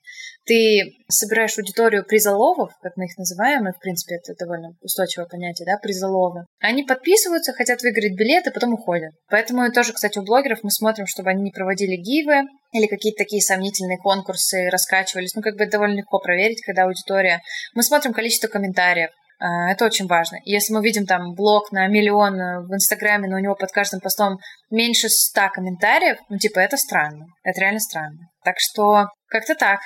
Speaker 2: Ты собираешь аудиторию призоловов, как мы их называем, и в принципе это довольно устойчивое понятие, да, призоловы. Они подписываются, хотят выиграть билеты, потом уходят. Поэтому тоже, кстати, у блогеров мы смотрим, чтобы они не проводили гивы или какие-то такие сомнительные конкурсы раскачивались. Ну, как бы это довольно легко проверить, когда аудитория... Мы смотрим количество комментариев, а, это очень важно. Если мы видим там блог на миллион в Инстаграме, но у него под каждым постом меньше ста комментариев, ну, типа, это странно. Это реально странно. Так что как-то так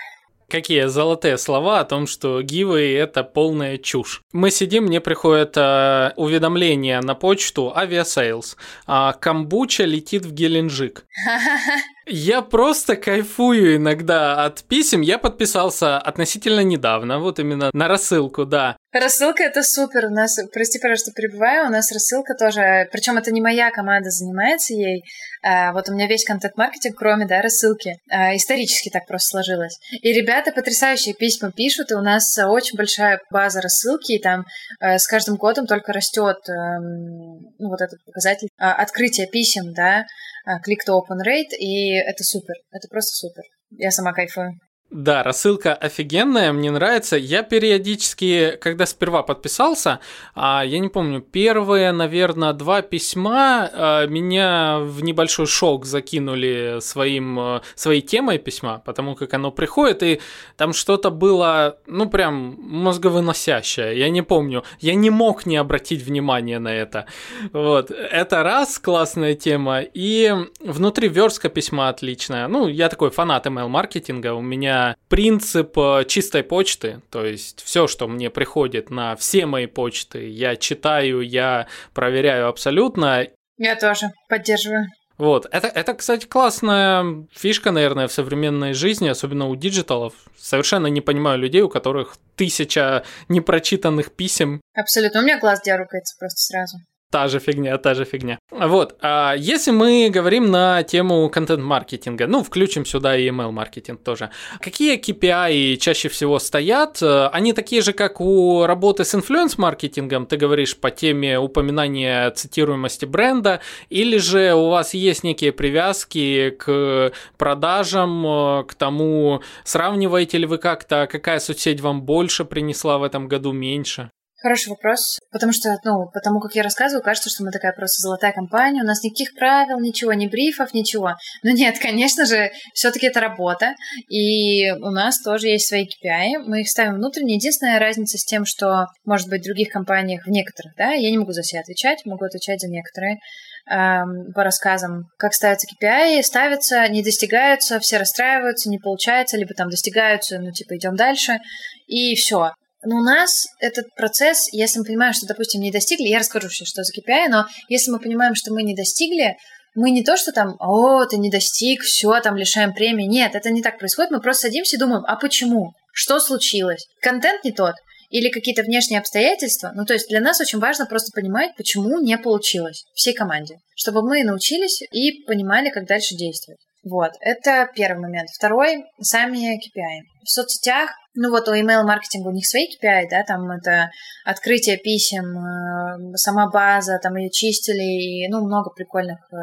Speaker 1: какие золотые слова о том, что гивы это полная чушь. Мы сидим, мне приходит э, уведомление на почту Aviasales. А камбуча летит в Геленджик. Я просто кайфую иногда от писем. Я подписался относительно недавно, вот именно на рассылку, да.
Speaker 2: Рассылка это супер. У нас, прости, пожалуйста, перебываю, у нас рассылка тоже, причем это не моя команда занимается ей. А, вот у меня весь контент-маркетинг, кроме, да, рассылки. А, исторически так просто сложилось. И ребята потрясающие письма пишут, и у нас очень большая база рассылки, и там а, с каждым годом только растет эм, ну, вот этот показатель а, открытия писем, да, click-to-open rate, и это супер. Это просто супер. Я сама кайфую.
Speaker 1: Да, рассылка офигенная, мне нравится. Я периодически, когда сперва подписался, а, я не помню, первые, наверное, два письма а, меня в небольшой шок закинули своим, а, своей темой письма, потому как оно приходит, и там что-то было, ну, прям мозговыносящее. Я не помню, я не мог не обратить внимание на это. Вот, это раз, классная тема, и внутри верстка письма отличная. Ну, я такой фанат email-маркетинга, у меня принцип э, чистой почты, то есть все, что мне приходит на все мои почты, я читаю, я проверяю абсолютно.
Speaker 2: Я тоже поддерживаю.
Speaker 1: Вот, это, это, кстати, классная фишка, наверное, в современной жизни, особенно у диджиталов. Совершенно не понимаю людей, у которых тысяча непрочитанных писем.
Speaker 2: Абсолютно, у меня глаз дергается просто сразу.
Speaker 1: Та же фигня, та же фигня. Вот, а если мы говорим на тему контент-маркетинга, ну, включим сюда и email-маркетинг тоже, какие KPI чаще всего стоят? Они такие же, как у работы с инфлюенс-маркетингом, ты говоришь по теме упоминания цитируемости бренда, или же у вас есть некие привязки к продажам, к тому, сравниваете ли вы как-то, какая соцсеть вам больше принесла в этом году, меньше?
Speaker 2: Хороший вопрос, потому что, ну, потому как я рассказываю, кажется, что мы такая просто золотая компания, у нас никаких правил, ничего, ни брифов, ничего. Но нет, конечно же, все-таки это работа, и у нас тоже есть свои KPI, мы их ставим внутренне. Единственная разница с тем, что, может быть, в других компаниях, в некоторых, да, я не могу за себя отвечать, могу отвечать за некоторые, по рассказам, как ставятся KPI, ставятся, не достигаются, все расстраиваются, не получается, либо там достигаются, ну, типа, идем дальше, и все. Но у нас этот процесс, если мы понимаем, что, допустим, не достигли, я расскажу сейчас, что за KPI, но если мы понимаем, что мы не достигли, мы не то, что там, о, ты не достиг, все, там лишаем премии. Нет, это не так происходит. Мы просто садимся и думаем, а почему? Что случилось? Контент не тот? Или какие-то внешние обстоятельства? Ну, то есть для нас очень важно просто понимать, почему не получилось всей команде. Чтобы мы научились и понимали, как дальше действовать. Вот, это первый момент. Второй – сами KPI. В соцсетях ну вот у email-маркетинга у них свои KPI, да, там это открытие писем, э, сама база, там ее чистили, и, ну, много прикольных э,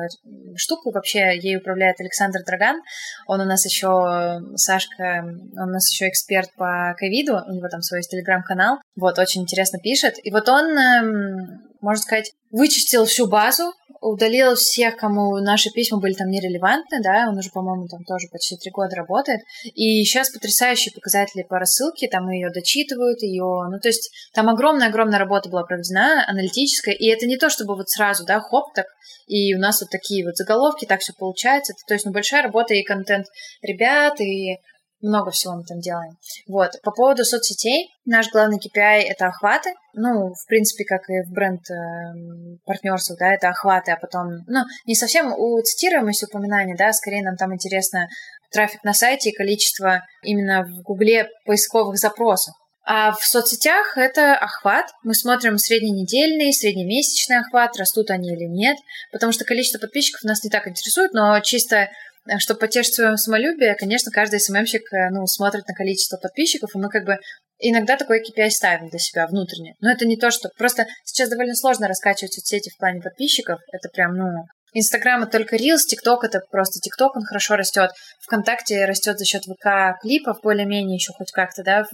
Speaker 2: штук. Вообще ей управляет Александр Драган, он у нас еще, Сашка, он у нас еще эксперт по ковиду, у него там свой телеграм-канал, вот, очень интересно пишет. И вот он, эм, можно сказать, вычистил всю базу, удалил всех, кому наши письма были там нерелевантны, да, он уже, по-моему, там тоже почти три года работает, и сейчас потрясающие показатели по рассылке, там ее дочитывают, ее, ну, то есть там огромная-огромная работа была проведена, аналитическая, и это не то, чтобы вот сразу, да, хоп, так, и у нас вот такие вот заголовки, так все получается, это, то есть, ну, большая работа и контент ребят, и много всего мы там делаем. Вот. По поводу соцсетей, наш главный KPI — это охваты. Ну, в принципе, как и в бренд э, партнерствах, да, это охваты, а потом, ну, не совсем у цитируемости упоминания, да, скорее нам там интересно трафик на сайте и количество именно в Гугле поисковых запросов. А в соцсетях это охват. Мы смотрим средненедельный, среднемесячный охват, растут они или нет. Потому что количество подписчиков нас не так интересует, но чисто чтобы потешить свое самолюбие, конечно, каждый СММщик э, ну, смотрит на количество подписчиков, и мы как бы иногда такой KPI ставим для себя внутренне. Но это не то, что... Просто сейчас довольно сложно раскачивать соцсети в плане подписчиков. Это прям, ну... Инстаграм это только Reels, ТикТок это просто ТикТок, он хорошо растет. ВКонтакте растет за счет ВК клипов, более-менее еще хоть как-то, да,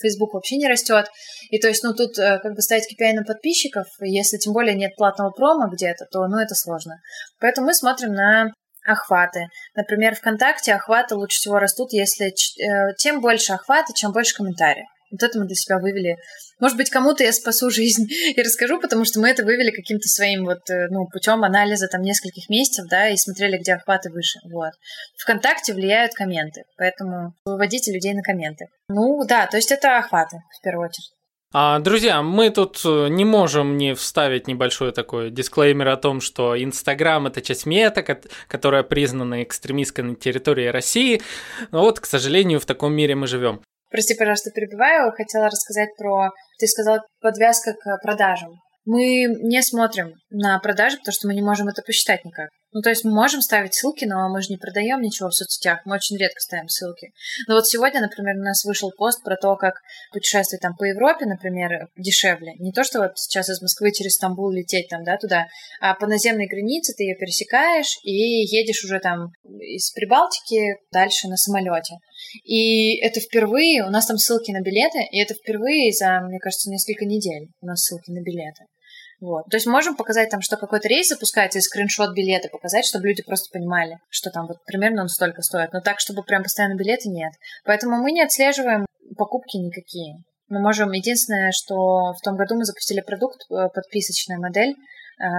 Speaker 2: Фейсбук вообще не растет. И то есть, ну, тут э, как бы ставить KPI на подписчиков, если тем более нет платного промо где-то, то, ну, это сложно. Поэтому мы смотрим на охваты. Например, ВКонтакте охваты лучше всего растут, если э, тем больше охвата, чем больше комментариев. Вот это мы для себя вывели. Может быть, кому-то я спасу жизнь и расскажу, потому что мы это вывели каким-то своим вот, э, ну, путем анализа там нескольких месяцев, да, и смотрели, где охваты выше. Вот. ВКонтакте влияют комменты, поэтому выводите людей на комменты. Ну, да, то есть это охваты в первую очередь.
Speaker 1: А, друзья, мы тут э, не можем не вставить небольшой такой дисклеймер о том, что Инстаграм это часть мета, которая признана экстремистской на территории России. Но вот, к сожалению, в таком мире мы живем.
Speaker 2: Прости, пожалуйста, перебиваю. Хотела рассказать про... Ты сказал подвязка к продажам. Мы не смотрим на продажи, потому что мы не можем это посчитать никак. Ну, то есть мы можем ставить ссылки, но мы же не продаем ничего в соцсетях, мы очень редко ставим ссылки. Но вот сегодня, например, у нас вышел пост про то, как путешествовать там по Европе, например, дешевле. Не то, что вот сейчас из Москвы через Стамбул лететь там, да, туда, а по наземной границе ты ее пересекаешь и едешь уже там из Прибалтики дальше на самолете. И это впервые, у нас там ссылки на билеты, и это впервые за, мне кажется, несколько недель у нас ссылки на билеты. Вот. То есть можем показать там, что какой-то рейс запускается, и скриншот билета показать, чтобы люди просто понимали, что там вот примерно он столько стоит. Но так, чтобы прям постоянно билеты, нет. Поэтому мы не отслеживаем покупки никакие. Мы можем... Единственное, что в том году мы запустили продукт, э, подписочная модель,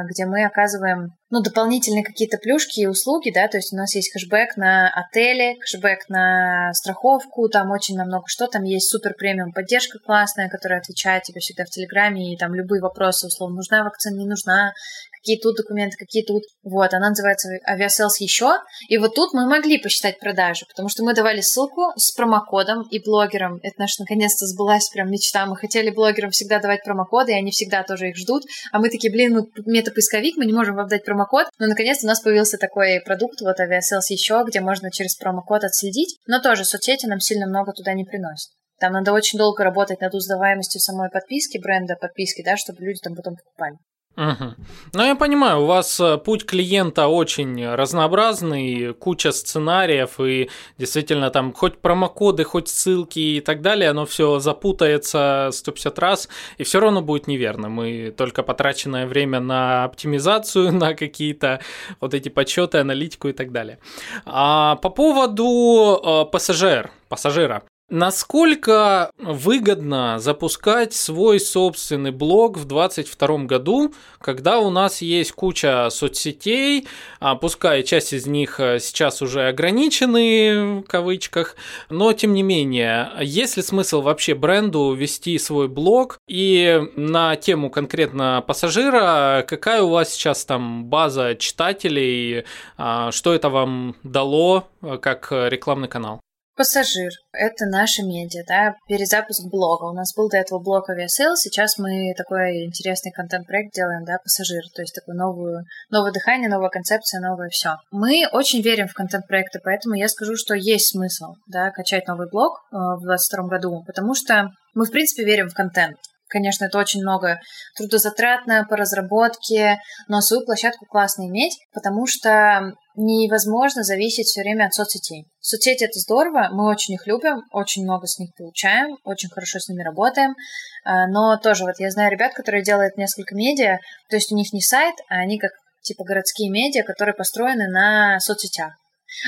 Speaker 2: где мы оказываем ну, дополнительные какие-то плюшки и услуги, да, то есть у нас есть кэшбэк на отели, кэшбэк на страховку, там очень на много что, там есть супер премиум поддержка классная, которая отвечает тебе всегда в Телеграме, и там любые вопросы, условно, нужна вакцина, не нужна, какие тут документы, какие тут. Вот, она называется Aviasales еще. И вот тут мы могли посчитать продажи, потому что мы давали ссылку с промокодом и блогерам. Это наша наконец-то сбылась прям мечта. Мы хотели блогерам всегда давать промокоды, и они всегда тоже их ждут. А мы такие, блин, мы, мета-поисковик, мы не можем вам дать промокод, но наконец-то у нас появился такой продукт, вот Aviasales еще, где можно через промокод отследить, но тоже соцсети нам сильно много туда не приносят. Там надо очень долго работать над узнаваемостью самой подписки, бренда подписки, да, чтобы люди там потом покупали.
Speaker 1: Угу. Ну, я понимаю, у вас э, путь клиента очень разнообразный, куча сценариев, и действительно там хоть промокоды, хоть ссылки и так далее, оно все запутается 150 раз, и все равно будет неверно. Мы только потраченное время на оптимизацию, на какие-то вот эти подсчеты, аналитику и так далее. А по поводу э, пассажир, пассажира. Насколько выгодно запускать свой собственный блог в 2022 году, когда у нас есть куча соцсетей, а пускай часть из них э, сейчас уже ограничены в кавычках, но тем не менее, есть ли смысл вообще бренду вести свой блог и на тему конкретно пассажира, какая у вас сейчас там база читателей, а, что это вам дало э, как рекламный канал?
Speaker 2: Пассажир — это наша медиа, да, перезапуск блога. У нас был до этого блог Aviasales, сейчас мы такой интересный контент-проект делаем, да, Пассажир, то есть такое новую, новое дыхание, новая концепция, новое все. Мы очень верим в контент-проекты, поэтому я скажу, что есть смысл, да, качать новый блог э, в 2022 году, потому что мы, в принципе, верим в контент. Конечно, это очень много трудозатратно по разработке, но свою площадку классно иметь, потому что невозможно зависеть все время от соцсетей. Соцсети это здорово, мы очень их любим, очень много с них получаем, очень хорошо с ними работаем, а, но тоже вот я знаю ребят, которые делают несколько медиа, то есть у них не сайт, а они как типа городские медиа, которые построены на соцсетях.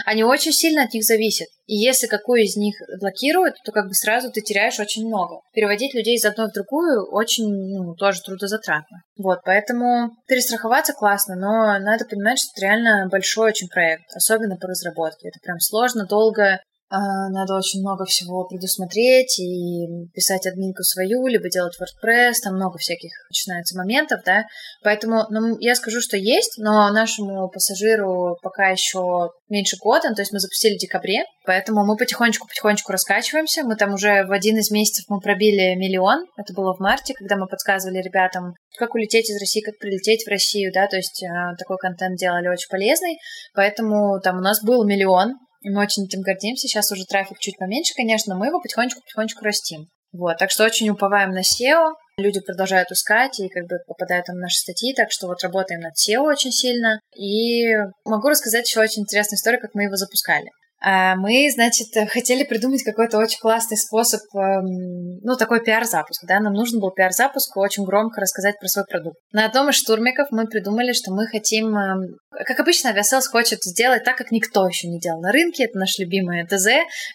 Speaker 2: Они очень сильно от них зависят. И если какую из них блокируют, то как бы сразу ты теряешь очень много. Переводить людей из одной в другую очень, ну, тоже трудозатратно. Вот, поэтому перестраховаться классно, но надо понимать, что это реально большой очень проект, особенно по разработке. Это прям сложно, долго, надо очень много всего предусмотреть и писать админку свою, либо делать WordPress, там много всяких начинается моментов, да, поэтому ну, я скажу, что есть, но нашему пассажиру пока еще меньше года, то есть мы запустили в декабре, поэтому мы потихонечку-потихонечку раскачиваемся, мы там уже в один из месяцев мы пробили миллион, это было в марте, когда мы подсказывали ребятам, как улететь из России, как прилететь в Россию, да, то есть э, такой контент делали очень полезный, поэтому там у нас был миллион, мы очень этим гордимся. Сейчас уже трафик чуть поменьше, конечно, мы его потихонечку-потихонечку растим. Вот, так что очень уповаем на SEO. Люди продолжают искать и как бы попадают там в наши статьи, так что вот работаем над SEO очень сильно. И могу рассказать еще очень интересную историю, как мы его запускали. А мы, значит, хотели придумать какой-то очень классный способ, эм, ну, такой пиар-запуск, да, нам нужен был пиар-запуск, очень громко рассказать про свой продукт. На одном из штурмиков мы придумали, что мы хотим, эм, как обычно, Aviasales хочет сделать так, как никто еще не делал на рынке, это наш любимый ТЗ,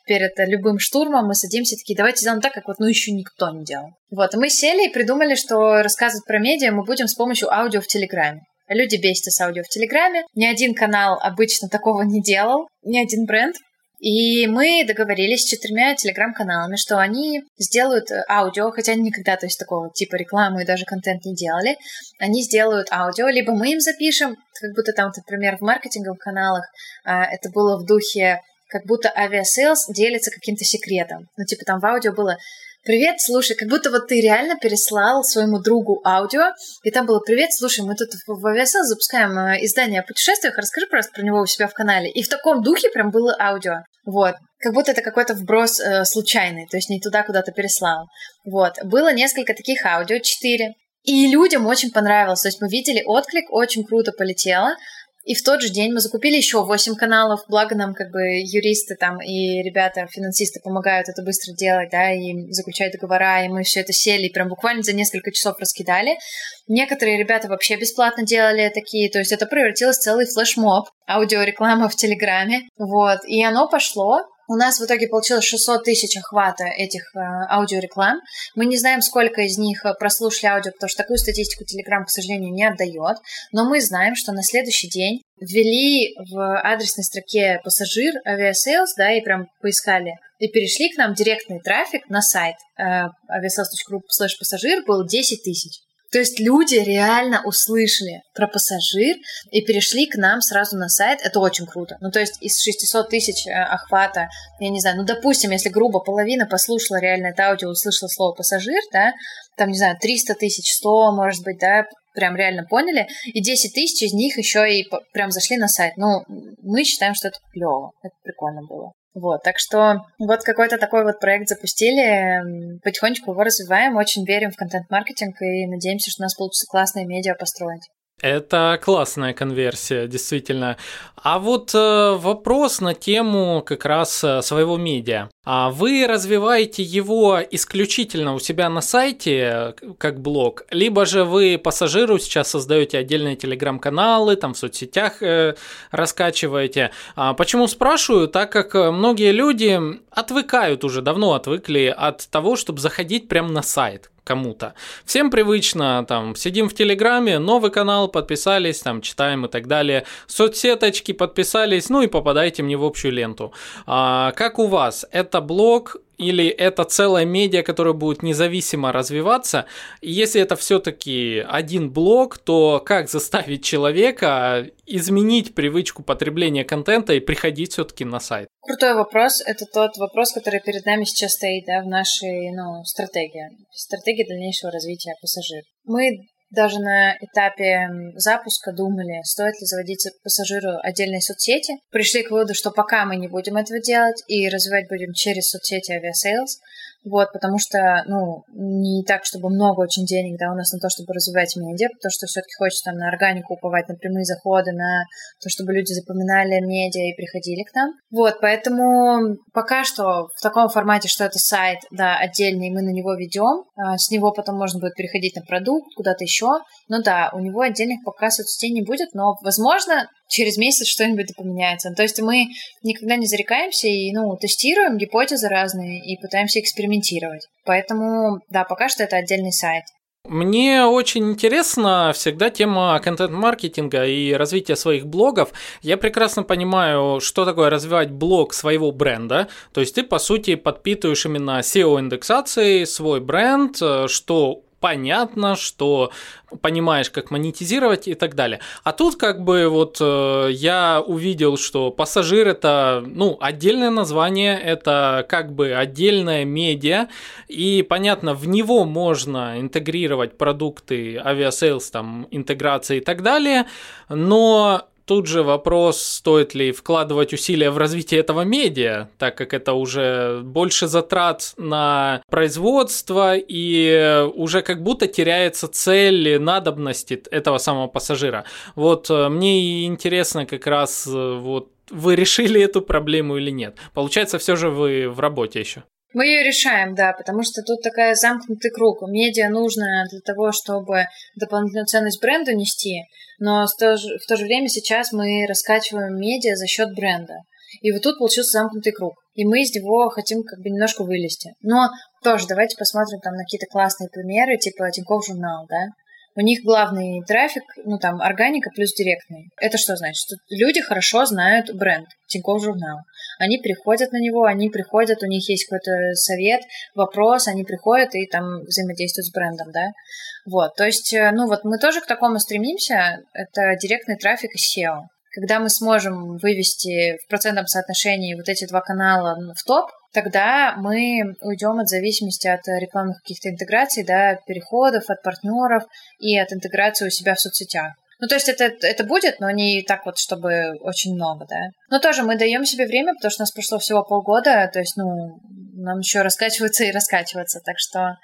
Speaker 2: перед любым штурмом мы садимся такие, давайте сделаем так, как вот, ну, еще никто не делал. Вот, и мы сели и придумали, что рассказывать про медиа мы будем с помощью аудио в Телеграме. Люди бесятся с аудио в Телеграме. Ни один канал обычно такого не делал, ни один бренд. И мы договорились с четырьмя телеграм-каналами, что они сделают аудио, хотя они никогда, то есть такого типа рекламы и даже контент не делали. Они сделают аудио, либо мы им запишем, как будто там, например, в маркетинговых каналах а, это было в духе как будто Aviasales делится каким-то секретом. Ну, типа там в аудио было Привет, слушай, как будто вот ты реально переслал своему другу аудио, и там было «Привет, слушай, мы тут в Aviasales запускаем э, издание о путешествиях, расскажи просто про него у себя в канале». И в таком духе прям было аудио. Вот. Как будто это какой-то вброс э, случайный, то есть не туда куда-то переслал. Вот. Было несколько таких аудио, четыре. И людям очень понравилось. То есть мы видели отклик, очень круто полетело. И в тот же день мы закупили еще 8 каналов, благо нам как бы юристы там и ребята, финансисты помогают это быстро делать, да, и заключать договора, и мы все это сели и прям буквально за несколько часов раскидали. Некоторые ребята вообще бесплатно делали такие, то есть это превратилось в целый флешмоб, аудиореклама в Телеграме, вот, и оно пошло, у нас в итоге получилось 600 тысяч охвата этих э, аудиореклам. Мы не знаем, сколько из них э, прослушали аудио, потому что такую статистику Telegram, к сожалению, не отдает. Но мы знаем, что на следующий день ввели в адресной строке пассажир Aviasales, да, и прям поискали и перешли к нам директный трафик на сайт э, aviasales.ru slash пассажир был 10 тысяч. То есть люди реально услышали про пассажир и перешли к нам сразу на сайт. Это очень круто. Ну, то есть из 600 тысяч э, охвата, я не знаю, ну, допустим, если грубо половина послушала реально это аудио, услышала слово пассажир, да, там, не знаю, 300 тысяч, 100, может быть, да, прям реально поняли, и 10 тысяч из них еще и прям зашли на сайт. Ну, мы считаем, что это клево, это прикольно было. Вот, так что вот какой-то такой вот проект запустили, потихонечку его развиваем, очень верим в контент-маркетинг и надеемся, что у нас получится классные медиа построить.
Speaker 1: Это классная конверсия, действительно. А вот э, вопрос на тему как раз э, своего медиа. А вы развиваете его исключительно у себя на сайте, как блог, либо же вы пассажиру сейчас создаете отдельные телеграм-каналы, там в соцсетях э, раскачиваете. А почему спрашиваю? Так как многие люди отвыкают уже, давно отвыкли от того, чтобы заходить прямо на сайт кому-то. Всем привычно, там, сидим в Телеграме, новый канал, подписались, там, читаем и так далее. Соцсеточки подписались, ну и попадайте мне в общую ленту. А, как у вас? Это блог или это целая медиа, которая будет независимо развиваться. И если это все-таки один блок, то как заставить человека изменить привычку потребления контента и приходить все-таки на сайт?
Speaker 2: Крутой вопрос. Это тот вопрос, который перед нами сейчас стоит да, в нашей ну, стратегии. Стратегии дальнейшего развития пассажиров. Мы даже на этапе запуска думали, стоит ли заводить пассажиру отдельные соцсети. Пришли к выводу, что пока мы не будем этого делать и развивать будем через соцсети Aviasales, вот, потому что, ну, не так, чтобы много очень денег, да, у нас на то, чтобы развивать медиа, потому что все-таки хочется там на органику уповать, на прямые заходы, на то, чтобы люди запоминали медиа и приходили к нам. Вот, поэтому пока что в таком формате, что это сайт, да, отдельный, мы на него ведем, а с него потом можно будет переходить на продукт, куда-то еще. Ну да, у него отдельных пока соцсетей не будет, но, возможно, через месяц что-нибудь поменяется. То есть мы никогда не зарекаемся и, ну, тестируем гипотезы разные и пытаемся экспериментировать. Поэтому, да, пока что это отдельный сайт.
Speaker 1: Мне очень интересна всегда тема контент-маркетинга и развития своих блогов. Я прекрасно понимаю, что такое развивать блог своего бренда. То есть ты, по сути, подпитываешь именно SEO-индексацией свой бренд, э, что понятно, что понимаешь, как монетизировать и так далее. А тут как бы вот э, я увидел, что пассажир это, ну, отдельное название, это как бы отдельная медиа, и понятно, в него можно интегрировать продукты Aviasales, там, интеграции и так далее, но Тут же вопрос, стоит ли вкладывать усилия в развитие этого медиа, так как это уже больше затрат на производство и уже как будто теряется цель надобности этого самого пассажира. Вот э, мне интересно как раз э, вот вы решили эту проблему или нет. Получается, все же вы в работе еще.
Speaker 2: Мы ее решаем, да, потому что тут такая замкнутый круг. Медиа нужно для того, чтобы дополнительную ценность бренду нести, но в то же, в то же время сейчас мы раскачиваем медиа за счет бренда. И вот тут получился замкнутый круг. И мы из него хотим как бы немножко вылезти. Но тоже давайте посмотрим там на какие-то классные примеры, типа Тинькофф журнал, да. У них главный трафик, ну там, органика плюс директный. Это что значит? Что люди хорошо знают бренд Тинькофф журнал. Они приходят на него, они приходят, у них есть какой-то совет, вопрос, они приходят и там взаимодействуют с брендом, да. Вот, то есть, э, ну вот мы тоже к такому стремимся, это директный трафик и SEO. Когда мы сможем вывести в процентном соотношении вот эти два канала в топ, тогда мы уйдем от зависимости от рекламных каких-то интеграций, да, переходов, от партнеров и от интеграции у себя в соцсетях. Ну, то есть это, это будет, но не так вот, чтобы очень много, да. Но тоже мы даем себе время, потому что у нас прошло всего полгода, то есть, ну, нам еще раскачиваться и раскачиваться, так что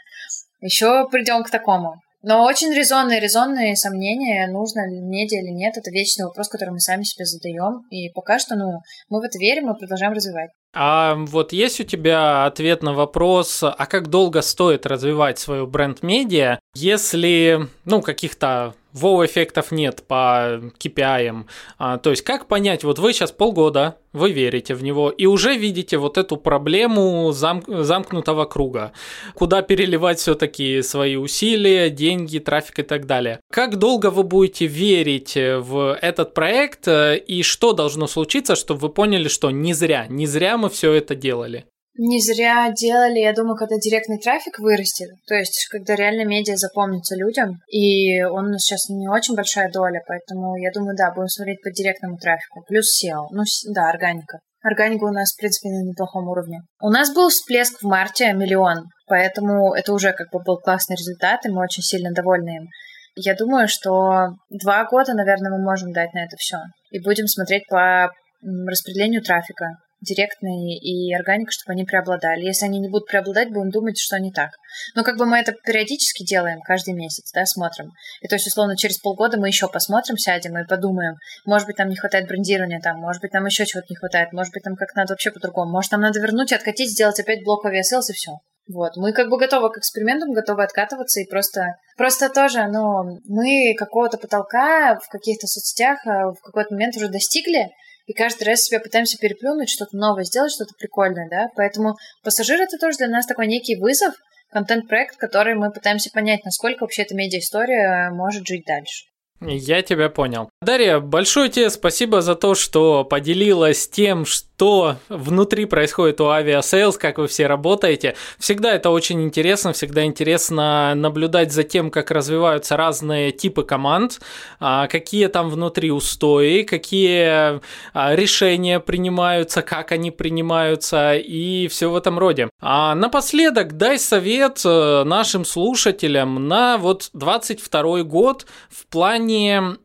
Speaker 2: еще придем к такому. Но очень резонные, резонные сомнения, нужно ли медиа или нет, это вечный вопрос, который мы сами себе задаем. И пока что, ну, мы в это верим и продолжаем развивать.
Speaker 1: А вот есть у тебя ответ на вопрос, а как долго стоит развивать свою бренд-медиа, если, ну, каких-то вау-эффектов нет по KPI. А, то есть, как понять, вот вы сейчас полгода, вы верите в него, и уже видите вот эту проблему зам- замкнутого круга, куда переливать все-таки свои усилия, деньги, трафик и так далее. Как долго вы будете верить в этот проект, и что должно случиться, чтобы вы поняли, что не зря, не зря мы все это делали?
Speaker 2: Не зря делали, я думаю, когда директный трафик вырастет, то есть когда реально медиа запомнится людям, и он у нас сейчас не очень большая доля, поэтому я думаю, да, будем смотреть по директному трафику, плюс SEO, ну да, органика. Органика у нас, в принципе, на неплохом уровне. У нас был всплеск в марте миллион, поэтому это уже как бы был классный результат, и мы очень сильно довольны им. Я думаю, что два года, наверное, мы можем дать на это все. И будем смотреть по распределению трафика директные и органика, чтобы они преобладали. Если они не будут преобладать, будем думать, что не так. Но как бы мы это периодически делаем, каждый месяц, да, смотрим. И то есть, условно, через полгода мы еще посмотрим, сядем и подумаем, может быть, там не хватает брендирования, там, может быть, там еще чего-то не хватает, может быть, там как надо вообще по-другому. Может, нам надо вернуть, откатить, сделать опять блог Aviasales и все. Вот, мы как бы готовы к экспериментам, готовы откатываться и просто, просто тоже, ну, мы какого-то потолка в каких-то соцсетях э, в какой-то момент уже достигли, и каждый раз себя пытаемся переплюнуть, что-то новое сделать, что-то прикольное, да, поэтому пассажир это тоже для нас такой некий вызов, контент-проект, который мы пытаемся понять, насколько вообще эта медиа-история может жить дальше.
Speaker 1: Я тебя понял. Дарья, большое тебе спасибо за то, что поделилась тем, что внутри происходит у Aviasales, как вы все работаете. Всегда это очень интересно, всегда интересно наблюдать за тем, как развиваются разные типы команд, а, какие там внутри устои, какие а, решения принимаются, как они принимаются и все в этом роде. А напоследок дай совет э, нашим слушателям на вот 22 год в плане плане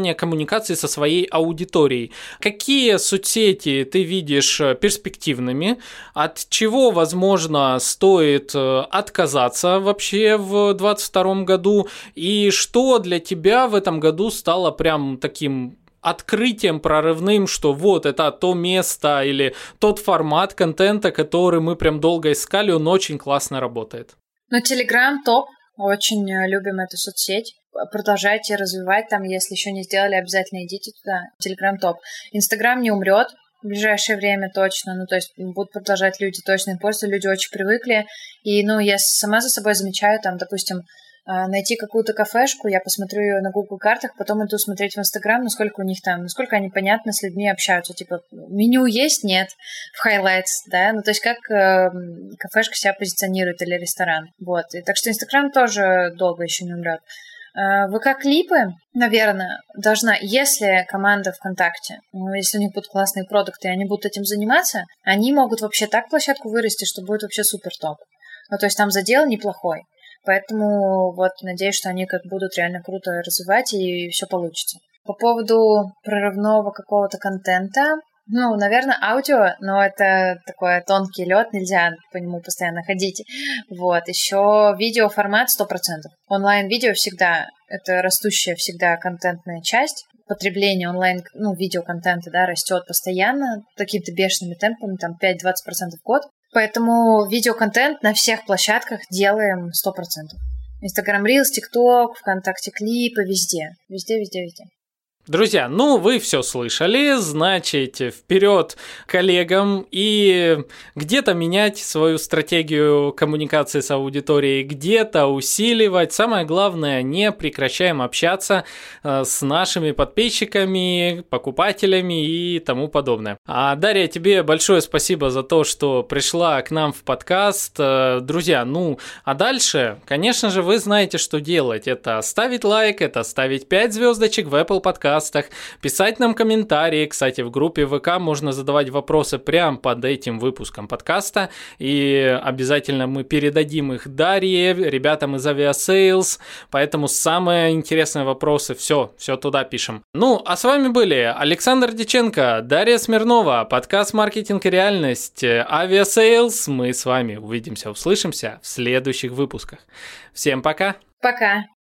Speaker 1: выстраивания коммуникации со своей аудиторией. Какие соцсети ты видишь э, перспективными? От чего, возможно, стоит э, отказаться вообще в 2022 году? И что для тебя в этом году стало прям таким открытием прорывным, что вот это то место или тот формат контента, который мы прям долго искали, он очень классно работает.
Speaker 2: Ну, Телеграм топ, очень э, любим эту соцсеть продолжайте развивать там, если еще не сделали, обязательно идите туда. Телеграм топ. Инстаграм не умрет, в ближайшее время точно, ну, то есть будут продолжать люди точно пользоваться, люди очень привыкли, и, ну, я сама за собой замечаю, там, допустим, а, найти какую-то кафешку, я посмотрю ее на Google картах, потом иду смотреть в Instagram, насколько у них там, насколько они понятно с людьми общаются, типа, меню есть, нет, в highlights, да, ну, то есть как э, кафешка себя позиционирует или ресторан, вот, и так что Instagram тоже долго еще не умрет. Э, ВК-клипы, наверное, должна, если команда ВКонтакте, ну, если у них будут классные продукты, и они будут этим заниматься, они могут вообще так площадку вырасти, что будет вообще супер топ. Ну, то есть там задел неплохой. Поэтому вот надеюсь, что они как будут реально круто развивать и все получится. По поводу прорывного какого-то контента, ну, наверное, аудио, но это такой тонкий лед, нельзя по нему постоянно ходить. Вот, еще видеоформат 100%. Онлайн-видео всегда, это растущая всегда контентная часть. Потребление онлайн, ну, видеоконтента, да, растет постоянно, какими-то бешеными темпами, там 5-20% в год. Поэтому видеоконтент на всех площадках делаем 100%. Инстаграм Reels, ТикТок, ВКонтакте клипы, везде. Везде, везде, везде.
Speaker 1: Друзья, ну вы все слышали, значит, вперед коллегам и где-то менять свою стратегию коммуникации с аудиторией, где-то усиливать. Самое главное, не прекращаем общаться э, с нашими подписчиками, покупателями и тому подобное. А Дарья, тебе большое спасибо за то, что пришла к нам в подкаст. Э, друзья, ну, а дальше, конечно же, вы знаете, что делать. Это ставить лайк, это ставить 5 звездочек в Apple Podcast подкастах, писать нам комментарии. Кстати, в группе ВК можно задавать вопросы прямо под этим выпуском подкаста, и обязательно мы передадим их Дарье, ребятам из Aviasales, поэтому самые интересные вопросы, все, все туда пишем. Ну, а с вами были Александр Диченко, Дарья Смирнова, подкаст «Маркетинг и реальность», Aviasales. Мы с вами увидимся, услышимся в следующих выпусках. Всем пока!
Speaker 2: Пока!